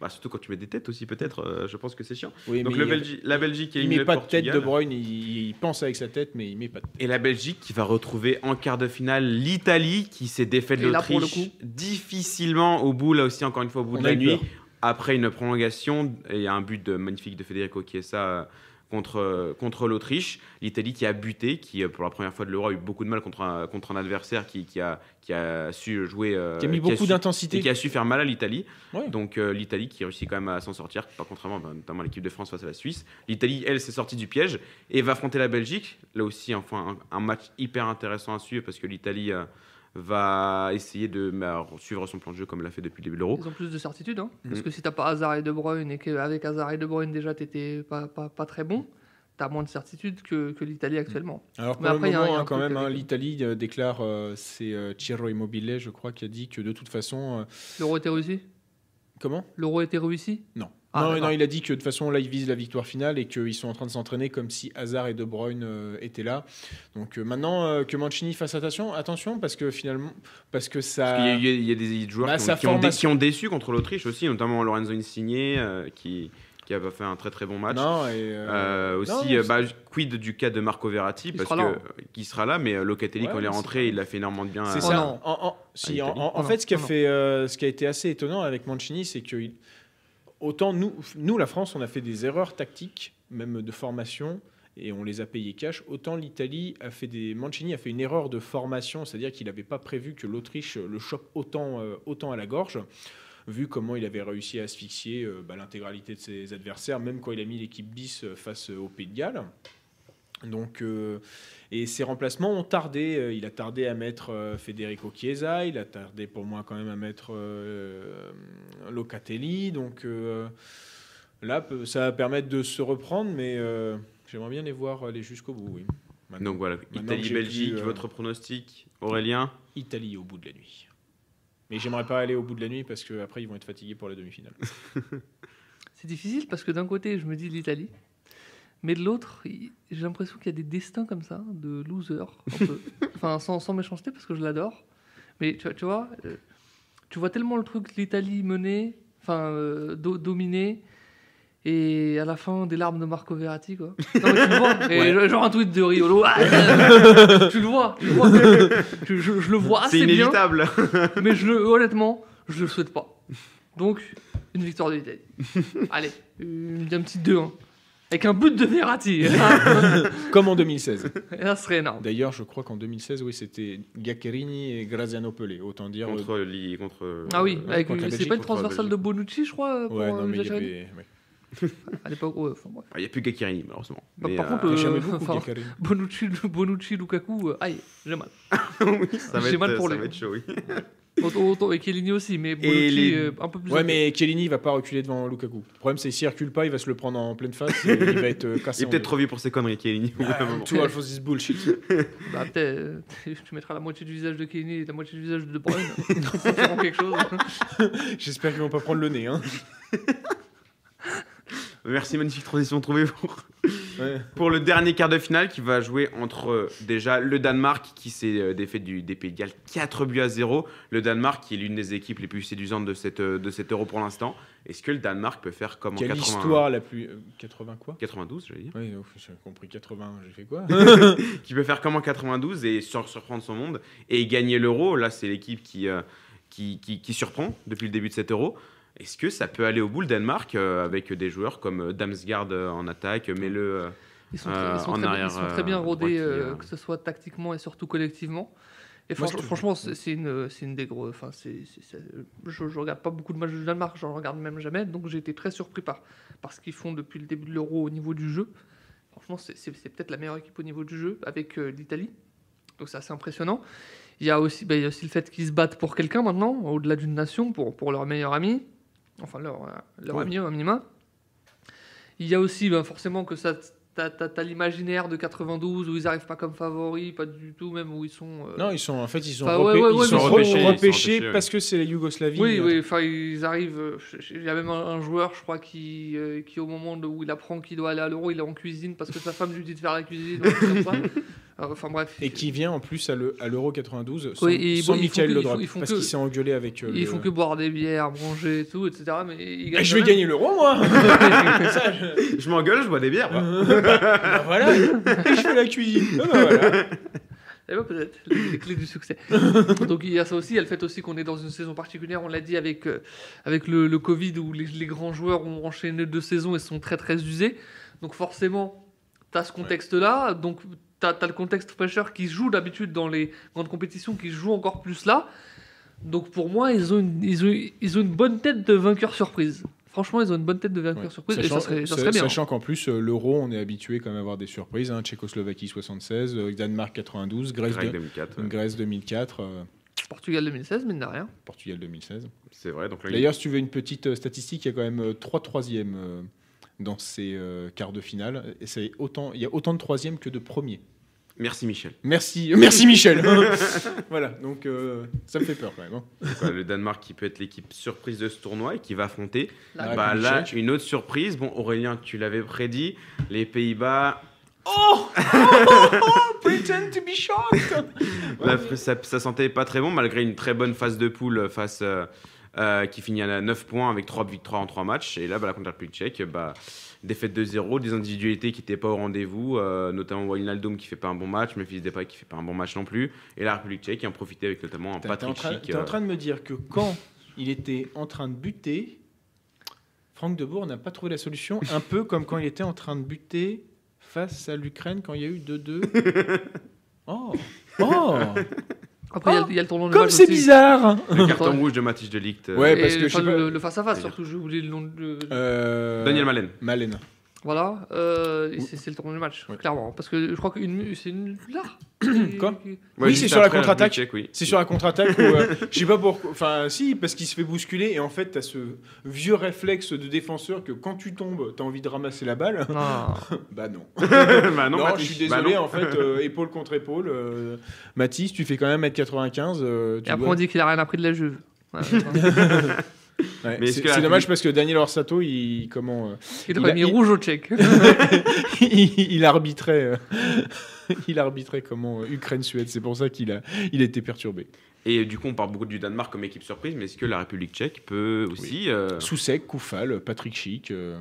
Bah, surtout quand tu mets des têtes aussi, peut-être. euh, je pense que c'est chiant. Oui, Donc, le il- Belgi- la Belgique il met pas de tête. De Bruyne, il, il pense avec sa tête, mais il met pas de tête. Et la Belgique qui va retrouver en quart de finale l'Italie qui s'est défaite de l'Autriche difficilement au bout, là aussi encore une fois au bout On de la nuit. peur. Après une prolongation, et il y a un but de- magnifique de Federico Chiesa euh, contre, euh, contre l'Autriche. L'Italie qui a buté, qui euh, pour la première fois de l'Euro a eu beaucoup de mal contre un, contre un adversaire qui, qui, a, qui a su jouer. euh, Qui a mis beaucoup et d'intensité. qui a su faire mal à l'Italie. Ouais. Donc euh, l'Italie qui réussit quand même à s'en sortir, pas contrairement bah, notamment à l'équipe de France face à la Suisse. L'Italie, elle, s'est sortie du piège et va affronter la Belgique. Là aussi, enfin, un, un match hyper intéressant à suivre parce que l'Italie euh, va essayer de bah, suivre son plan de jeu comme l'a fait depuis le début de l'Euro. Ils ont plus de certitude, hein, parce Mm. que si t'as pas Hazard et De Bruyne et qu'avec Hazard et De Bruyne déjà t'étais pas, pas, pas très bon, t'as moins de certitude que, que l'Italie actuellement. Alors pour Mais le après, il y a- moment, il y a un hein, quand même, hein, l'Italie euh, déclare, euh, c'est euh, Ciro Immobile, je crois, qui a dit que de toute façon, euh, L'euro était réussi? Comment? L'euro était réussi? Non. Ah, non, non, il a dit que de toute façon, là, ils visent la victoire finale et qu'ils sont en train de s'entraîner comme si Hazard et De Bruyne euh, étaient là. Donc euh, maintenant euh, que Mancini fasse attention, attention, parce que finalement, parce que ça. Parce qu'il y a, eu- il y a des joueurs Bah, qui, ont, sa qui ont dé- formation- qui ont déçu contre l'Autriche aussi, notamment Lorenzo Insigne euh, qui, qui a pas fait un très très bon match. Non, et, euh, Euh, aussi, non, bah, quid du cas de Marco Verratti Il parce sera que qui sera là, mais Locatelli Ouais, quand il est rentré, il a fait énormément de bien. C'est à- Oh ça. non. En, en- si, Ah, en, Italie. en- en Oh non, fait, ce qui a oh non. fait, euh, ce qui a été assez étonnant avec Mancini, c'est que il- autant nous, la France, on a fait des erreurs tactiques, même de formation, et on les a payées cash. Autant l'Italie a fait des, Mancini a fait une erreur de formation, c'est-à-dire qu'il n'avait pas prévu que l'Autriche le chope autant, euh, autant à la gorge. Vu comment il avait réussi à asphyxier euh, bah, l'intégralité de ses adversaires, même quand il a mis l'équipe bis euh, face au Pays de Galles. Donc, euh, et ses remplacements ont tardé. Euh, Il a tardé à mettre euh, Federico Chiesa, il a tardé pour moi quand même à mettre euh, Locatelli. Donc euh, là, ça va permettre de se reprendre, mais euh, j'aimerais bien les voir aller jusqu'au bout. Oui. Maintenant, Donc voilà, Italie-Belgique, euh, votre pronostic, Aurélien Italie au bout de la nuit. Mais j'aimerais pas aller au bout de la nuit parce qu'après ils vont être fatigués pour la demi-finale. (laughs) (laughs) C'est difficile parce que d'un côté, je me dis l'Italie, mais de l'autre, j'ai l'impression qu'il y a des destins comme ça, de loser, un peu. (laughs) enfin, sans, sans méchanceté parce que je l'adore. Mais tu, vois- tu vois, euh, tu vois tellement le truc, l'Italie menée, enfin, euh, do- dominée, et à la fin, des larmes de Marco Verratti, quoi. (laughs) Non, mais tu le vois, et genre un tweet de Riolo. Ah, (laughs) tu le vois, tu le vois. Je, je- je le vois C'est assez bien. inévitable Mais je le, honnêtement, je le souhaite pas. Donc, une victoire de l'Italie. Allez, une, un petit 2-1. Avec un but de Verratti. (laughs) Comme en 2016. Et là, ce serait énorme. D'ailleurs, je crois qu'en 2016, oui, c'était Gaccherini et Graziano Pelé. Autant dire. euh, contre, li- contre Ah oui, euh, c'est pas une transversale de Bonucci, je crois, pour Ouais, euh, non, mais il y Jacques avait. ouais. (laughs) À l'époque, ouais, enfin, bref. Il n'y a plus Gacchirini, malheureusement. Bah, Mais, par euh, contre, Euh, beaucoup enfin, Gaccherini. Bonucci, Bonucci Lukaku, euh, aïe, j'ai mal. (laughs) oui, ça j'ai mal pour ça les- va être chaud, oui. Autant, autant- et Chiellini aussi, mais Bonucci, les- euh, un peu plus. Ouais, mais Chiellini, il va pas reculer devant Lukaku. Le problème, c'est que s'il recule pas, il va se le prendre en pleine face et il va être euh, cassé. Il est peut-être trop vieux pour ses conneries, Chiellini. moment. Tout Alphonse is bullshit. (laughs) Bah, peut-être, euh, tu mettras la moitié du visage de Chiellini et la moitié du visage de De Bruyne. (laughs) quelque chose. (laughs) J'espère qu'ils vont pas prendre le nez. Hein. Merci, magnifique transition trouvée pour, (laughs) Ouais. pour le dernier quart de finale qui va jouer entre euh, déjà le Danemark qui s'est euh, défait du des Pays de Galles 4 buts à 0. Le Danemark qui est l'une des équipes les plus séduisantes de, cette, euh, de cet euro pour l'instant. Est-ce que le Danemark peut faire comme en Quelle 80 histoire la plus. euh, 80 quoi? 92, j'allais dire Oui, j'ai compris 80, j'ai fait quoi? (laughs) Qui peut faire comme en 92 et sur- surprendre son monde et gagner l'euro. Là, c'est l'équipe qui, euh, qui, qui, qui surprend depuis le début de cet euro. Est-ce que ça peut aller au bout le Danemark euh, avec des joueurs comme euh, Damsgaard euh, en attaque, Mele euh, Ils sont, très, ils sont en très arrière, ils sont très bien rodés, euh, euh. que ce soit tactiquement et surtout collectivement. Et Moi, je franchement, c'est une, c'est une des gros. Enfin, je, je regarde pas beaucoup de matchs du Danemark, j'en regarde même jamais, donc j'ai été très surpris par, par ce qu'ils font depuis le début de l'Euro au niveau du jeu. Franchement, c'est, peut-être la meilleure équipe au niveau du jeu avec euh, l'Italie, donc c'est assez impressionnant. Il y a aussi, bah, il y a aussi le fait qu'ils se battent pour quelqu'un maintenant, au-delà d'une nation, pour, pour leur meilleur ami, enfin leur, euh, leur Ouais. un minima. Il y a aussi ben, forcément que ça t'as, l'imaginaire de 92 où ils arrivent pas comme favoris, pas du tout, même où ils sont. euh, Non, ils sont en fait ils sont, Enfin, repé- ouais, ouais, ouais, ils sont mais ils sont repêchés, repêchés, ils sont repêchés repêchés, parce que c'est la Yougoslavie. Oui, euh, oui, enfin ils arrivent. Il y a même un, un joueur, je crois, qui, euh, qui au moment où il apprend qu'il doit aller à l'euro, il est en cuisine parce que sa femme lui dit de faire la cuisine. (laughs) Euh, Enfin bref. Et qui vient en plus à le- l'Euro 92 sans, Oui, et sans bon, Michael ils font parce que- qu'il s'est engueulé avec. euh, Ils le- font que boire des bières, manger et tout, etc. Mais ils Eh, gagnent je vais gagner l'Euro moi (laughs) Ça, je- Je m'engueule, je bois des bières. (laughs) Bah voilà, et je fais la cuisine. Ah bah voilà. (laughs) Eh ben, peut-être, les, les clés du succès. Donc il y a ça aussi, il y a le fait aussi qu'on est dans une saison particulière, on l'a dit avec, euh, avec le, le Covid où les, les grands joueurs ont enchaîné deux saisons et sont très très usés. Donc forcément, tu as ce contexte-là, donc tu as, le contexte pressure qui joue d'habitude dans les grandes compétitions, qui joue encore plus là. Donc pour moi, ils ont une, ils ont, ils ont une bonne tête de vainqueur surprise. Franchement, ils ont une bonne tête de vainqueur Ouais. surprise et Sachant, ça serait, ça serait bien. sachant qu'en plus, euh, l'Euro, on est habitué quand même à avoir des surprises. hein. Tchécoslovaquie 76, euh, Danemark 92, Grèce, Grec de- 2004. ouais. Grèce 2004, euh, Portugal 2016, mine de rien. Portugal 2016. C'est vrai. Donc là, il- D'ailleurs, si tu veux une petite euh, statistique, il y a quand même euh, trois troisièmes euh, dans ces euh, quarts de finale. Et il y a autant de troisièmes que de premiers. Merci Michel. Merci, merci Michel. (laughs) (laughs) voilà, donc euh, ça me fait peur quand même. hein. Quoi, le Danemark qui peut être l'équipe surprise de ce tournoi et qui va affronter. Là, Bah là, une autre surprise. Bon, Aurélien, tu l'avais prédit. Les Pays-Bas. Pretend to be shocked. (laughs) la- ça, ça sentait pas très bon malgré une très bonne phase de poule face. euh, euh, qui finit à 9 points avec 3 victoires en 3 matchs. Et là, bah, la contre la République tchèque, bah, défaite de 0, des individualités qui n'étaient pas au rendez-vous, euh, notamment Wijnaldum qui fait pas un bon match, Memphis Depay qui fait pas un bon match non plus. Et la République tchèque qui en profitait avec notamment un Patrick Schick. t'es en euh, train de me dire que quand il était en train de buter, Franck Debourg n'a pas trouvé la solution, un peu comme quand il était en train de buter face à l'Ukraine quand il y a eu 2-2. (laughs) Oh Oh Après, il y a le- il y, a le tournoi de Comme c'est bizarre Le carton rouge de Mathis de Ligt. euh, Ouais, Et parce que le, je sais pas- le, le face-à-face, C'est-à-dire surtout, j'ai oublié le nom de. Euh, Daniel Malen. Malen. Voilà, euh, c'est le tournoi du match, Ouais. clairement. Parce que je crois qu'une c'est une là. (coughs) Quoi Oui, c'est sur la contre-attaque. C'est sur la contre-attaque où, euh, je sais pas pourquoi, enfin si, parce qu'il se fait bousculer et en fait t'as ce vieux réflexe de défenseur que quand tu tombes, t'as envie de ramasser la balle. Ah. (laughs) Bah non. (laughs) bah non, je suis bah désolé, en fait, euh, épaule contre épaule. euh, Mathis, tu fais quand même 1m95. euh, tu Et après, dois- on dit qu'il a rien appris de la Juve. (laughs) Ouais, Ouais, c'est dommage parce que Daniel Orsato, il comment euh, il aurait a- mis il- rouge au tchèque. (laughs) il, il arbitrait, euh, (laughs) il arbitrait comment euh, Ukraine-Suède. C'est pour ça qu'il a, il a été perturbé. Et du coup, on parle beaucoup du Danemark comme équipe surprise, mais est-ce que la République tchèque peut aussi. euh, Soussek, Koufal, Patrick Schick, euh,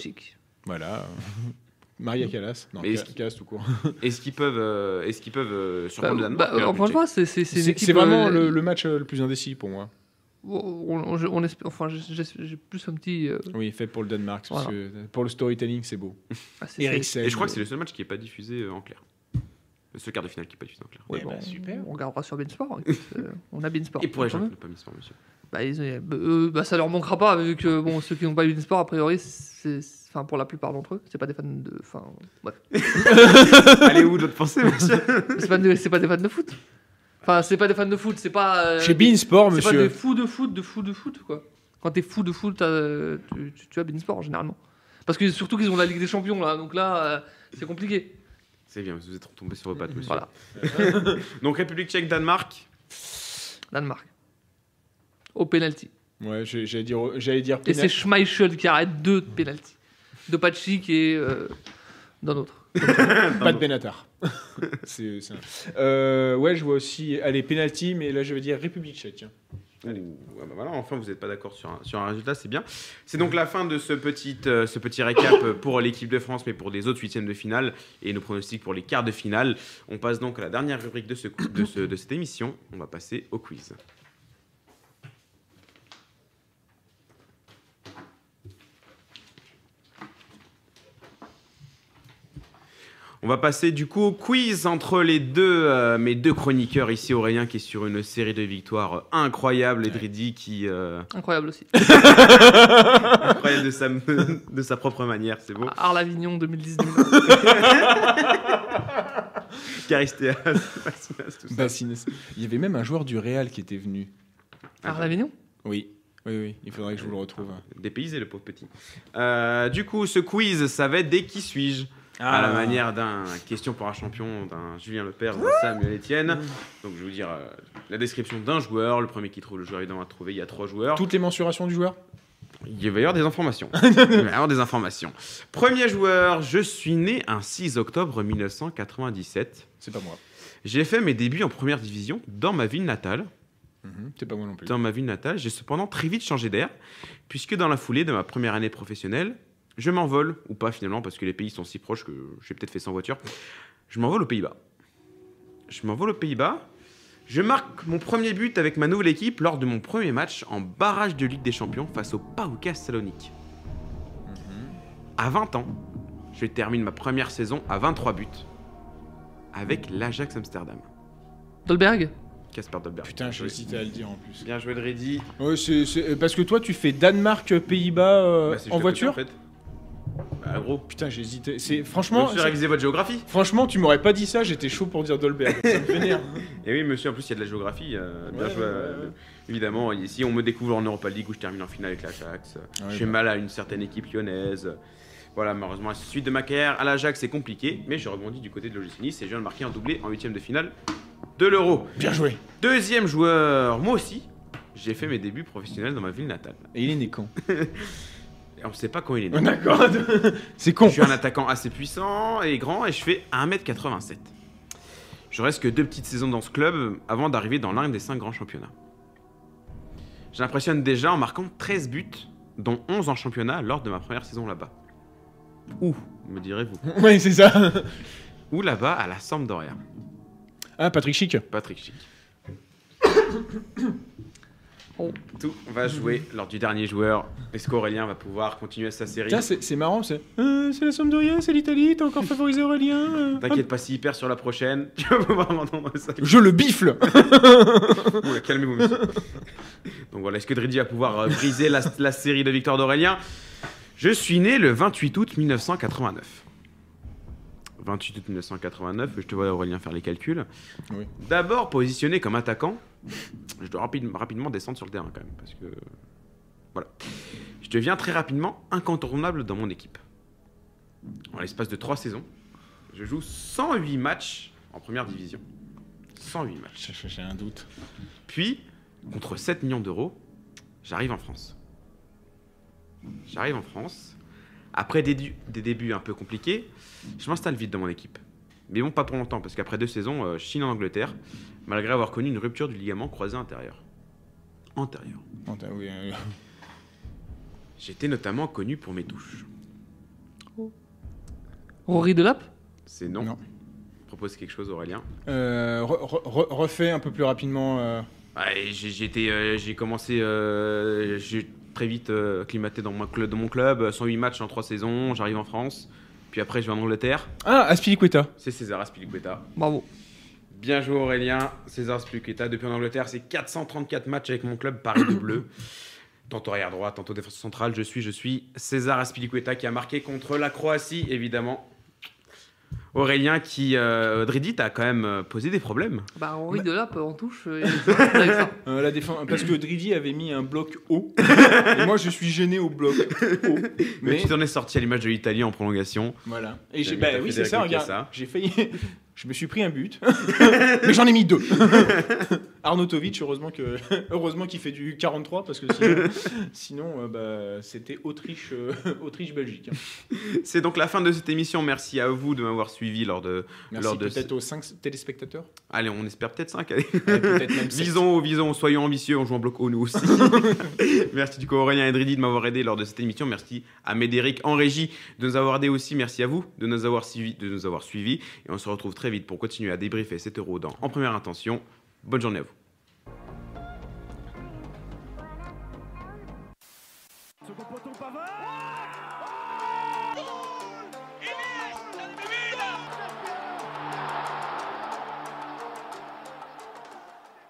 chic. voilà. (laughs) Maria Callas, non, Mais est-ce Ca- qu'il- Callas tout court. Est-ce qu'ils peuvent, euh, est-ce qu'ils peuvent euh, Bah, surprendre le Danemark bah, fois, c'est c'est- vraiment euh, le, le match euh, le plus indécis pour moi. On, on- on espère- enfin, j'ai- plus un petit. euh, Oui, fait pour le Danemark. parce Voilà. que pour le storytelling, c'est beau. ah, (laughs) Eric Et je crois que c'est le seul match qui n'est pas diffusé euh, en clair. Le seul quart de finale qui n'est pas diffusé en clair. Ouais, Eh bon, bah, super. On regardera sur Beansport. (laughs) euh, on a Beansport. Et pour les gens qui n'ont pas mis sport, monsieur. Bah, ils bah, euh, bah, ça leur manquera pas, vu que bon, ceux qui n'ont pas eu Beansport, a priori, c'est. Enfin, pour la plupart d'entre eux, c'est pas des fans de. Enfin, bref. (laughs) Allez où d'autres pensées, monsieur C'est pas, c'est pas des fans de foot. Enfin, c'est pas des fans de foot, c'est pas. euh, Chez Beansport, C'est pas des monsieur. fous de foot, de fous de foot, quoi. Quand t'es fou de foot, t'as- tu, tu, tu as Beansport, généralement. Parce que surtout qu'ils ont la Ligue des Champions, là, donc là, euh, c'est compliqué. C'est bien, vous êtes retombé sur vos pattes, monsieur. Voilà, (laughs) Donc République tchèque, Danemark. Danemark. Au penalty. Ouais, j'allais dire, j'allais dire. Et c'est Schmeichel qui arrête deux penalty. De Patrick et euh, d'un autre. Pas de Benatar. (laughs) c'est, c'est un- Euh, ouais, je vois aussi. Allez, penalty, mais là je veux dire République tchèque. Ouh, ah bah voilà, enfin, vous n'êtes pas d'accord sur un, sur un résultat, c'est bien. C'est donc la fin de ce petit, euh, ce petit récap pour l'équipe de France, mais pour les autres huitièmes de finale et nos pronostics pour les quarts de finale. On passe donc à la dernière rubrique de, ce, de, ce- de cette émission. On va passer au quiz. On va passer du coup au quiz entre les deux, euh, mes deux chroniqueurs ici, Aurélien qui est sur une série de victoires incroyables et Dridi qui euh, Incroyable aussi. (laughs) incroyable de sa, de sa propre manière, c'est beau. Arles-Avignon 2019. (laughs) Caristéas, Bassinas, tout ça. Bassines. Il y avait même un joueur du Real qui était venu. Arles-Avignon Oui, oui, oui. Il faudrait que je vous le retrouve. Dépaysé le pauvre petit. Euh, du coup, ce quiz, ça va être des qui suis-je? À la Ah. manière d'un question pour un champion, d'un Julien Lepers, d'un Samuel Etienne. Donc je vais vous dire euh, la description d'un joueur. Le premier qui trouve le joueur, évidemment, à trouver. Il y a trois joueurs. Toutes les mensurations du joueur? Il va y avoir des informations. (laughs) Il va y avoir des informations. Premier joueur, je suis né un 6 octobre 1997. C'est pas moi. J'ai fait mes débuts en première division dans ma ville natale. Mhm, C'est pas moi non plus. Dans ma ville natale, j'ai cependant très vite changé d'air, puisque dans la foulée de ma première année professionnelle, je m'envole, ou pas finalement, parce que les pays sont si proches que j'ai peut-être fait sans voiture, je m'envole aux Pays-Bas. Je m'envole aux Pays-Bas. Je marque mon premier but avec ma nouvelle équipe lors de mon premier match en barrage de Ligue des Champions face au PAOK Salonique. À 20 ans, je termine ma première saison à 23 buts avec l'Ajax Amsterdam. Dolberg? Casper Dolberg. Putain, j'ai hésité à le dire en plus. Bien joué de Reddy. Ouais, c'est, c'est- parce que toi, tu fais Danemark-Pays-Bas euh, Bah, en voiture en fait. Bah, gros. Putain, j'ai hésité. C'est, franchement, me suis révisé votre géographie. franchement, tu m'aurais pas dit ça, j'étais chaud pour dire Dolberg. ça me vénère. (laughs) Et oui, monsieur, en plus, il y a de la géographie. euh, bien Ouais, joué. ouais, euh, ouais. Évidemment, ici, on me découvre en Europa League où je termine en finale avec l'Ajax. Je fais bah. mal à une certaine équipe lyonnaise. Voilà, malheureusement, la suite de ma carrière à l'Ajax, c'est compliqué. Mais je rebondis du côté de l'OGC Nice et je viens de marquer un doublé en huitième de finale de l'Euro. Bien joué. Deuxième joueur, moi aussi, j'ai fait mes débuts professionnels dans ma ville natale. Et il est né quand? (laughs) on ne sait pas quand il est né. D'accord. (laughs) c'est con. Je suis un attaquant assez puissant et grand et je fais 1m87. Je reste que deux petites saisons dans ce club avant d'arriver dans l'un des cinq grands championnats. J'impressionne déjà en marquant 13 buts, dont 11 en championnat lors de ma première saison là-bas. Où, me direz-vous? (laughs) Ouais, c'est ça. (laughs) Où là-bas à la Sampdoria Ah, Patrick Chic. Patrick Chic. (coughs) Oh. Tout va jouer lors du dernier joueur. Est-ce qu'Aurélien va pouvoir continuer sa série Tiens, c'est, c'est marrant, c'est. Euh, c'est la Sampdoria, c'est l'Italie, t'as encore favorisé Aurélien. euh, T'inquiète pas, s'il perd sur la prochaine, (laughs) tu vas pouvoir m'entendre ça. hop. Je le bifle. (laughs) Oula, calmez-vous, monsieur. Donc voilà, est-ce que Dridi va pouvoir euh, briser la, la série de victoires d'Aurélien? Je suis né le 28 août 1989. 28 août 1989, je te vois Aurélien faire les calculs. Oui. D'abord positionné comme attaquant, je dois rapide- rapidement descendre sur le terrain quand même, parce que... Voilà. Je deviens très rapidement incontournable dans mon équipe. En l'espace de 3 saisons, je joue 108 matchs en première division. 108 matchs. J'ai un doute. Puis, contre 7 millions d'euros, j'arrive en France. J'arrive en France. Après des, débuts un peu compliqués, je m'installe vite dans mon équipe. Mais bon, pas pour longtemps, parce qu'après deux saisons, euh, je chine en Angleterre, malgré avoir connu une rupture du ligament croisé intérieur. Antérieur. Oh, t'as- oui, euh, (laughs) J'étais notamment connu pour mes touches. Rory Delap C'est non. Non. Propose quelque chose, Aurélien. euh, re- re- re- refais un peu plus rapidement. euh, Ouais, j'ai euh, j'ai commencé, euh, j'ai très vite euh, acclimaté dans, mon club, dans mon club, 108 matchs en 3 saisons, j'arrive en France, puis après je vais en Angleterre, Ah, Aspilicueta. c'est César Aspilicueta. Bravo. Bien joué Aurélien, César Aspilicueta, depuis en Angleterre, c'est 434 matchs avec mon club Paris de Bleu. (coughs) Tantôt arrière droit, tantôt défense centrale, je suis, je suis César Aspilicueta qui a marqué contre la Croatie, évidemment. Aurélien qui, euh, Dridi, t'as quand même euh, posé des problèmes. Bah, Rory Delap en touche. euh, avec ça. (laughs) Euh, la défense, parce que Dridi avait mis un bloc haut. (laughs) et moi, je suis gêné au bloc haut. Mais Mais tu t'en es sorti à l'image de l'Italie en prolongation. voilà. Et j'ai, T'as mis bah ta oui, c'est ça. Regarde, Chiesa. j'ai failli. Je me suis pris un but, (laughs) mais j'en ai mis deux. (laughs) Arnautovic, heureusement que, heureusement qu'il fait du 43 parce que sinon, (laughs) sinon euh, bah, c'était Autriche, euh, Autriche-Belgique. C'est donc la fin de cette émission. Merci à vous de m'avoir suivi lors de. Merci Lors de peut-être aux 5 téléspectateurs. Allez, on espère peut-être 5. Ouais, peut-être même sept. Visons, visons, soyons ambitieux, on joue en bloc haut nous aussi. Merci du coup Aurélien et Dridi de m'avoir aidé lors de cette émission. Merci à Médéric en régie de nous avoir aidé aussi. Merci à vous de nous avoir suivis. De nous avoir suivis. Et on se retrouve très vite pour continuer à débriefer cet euro dans En Première Intention. Bonne journée à vous.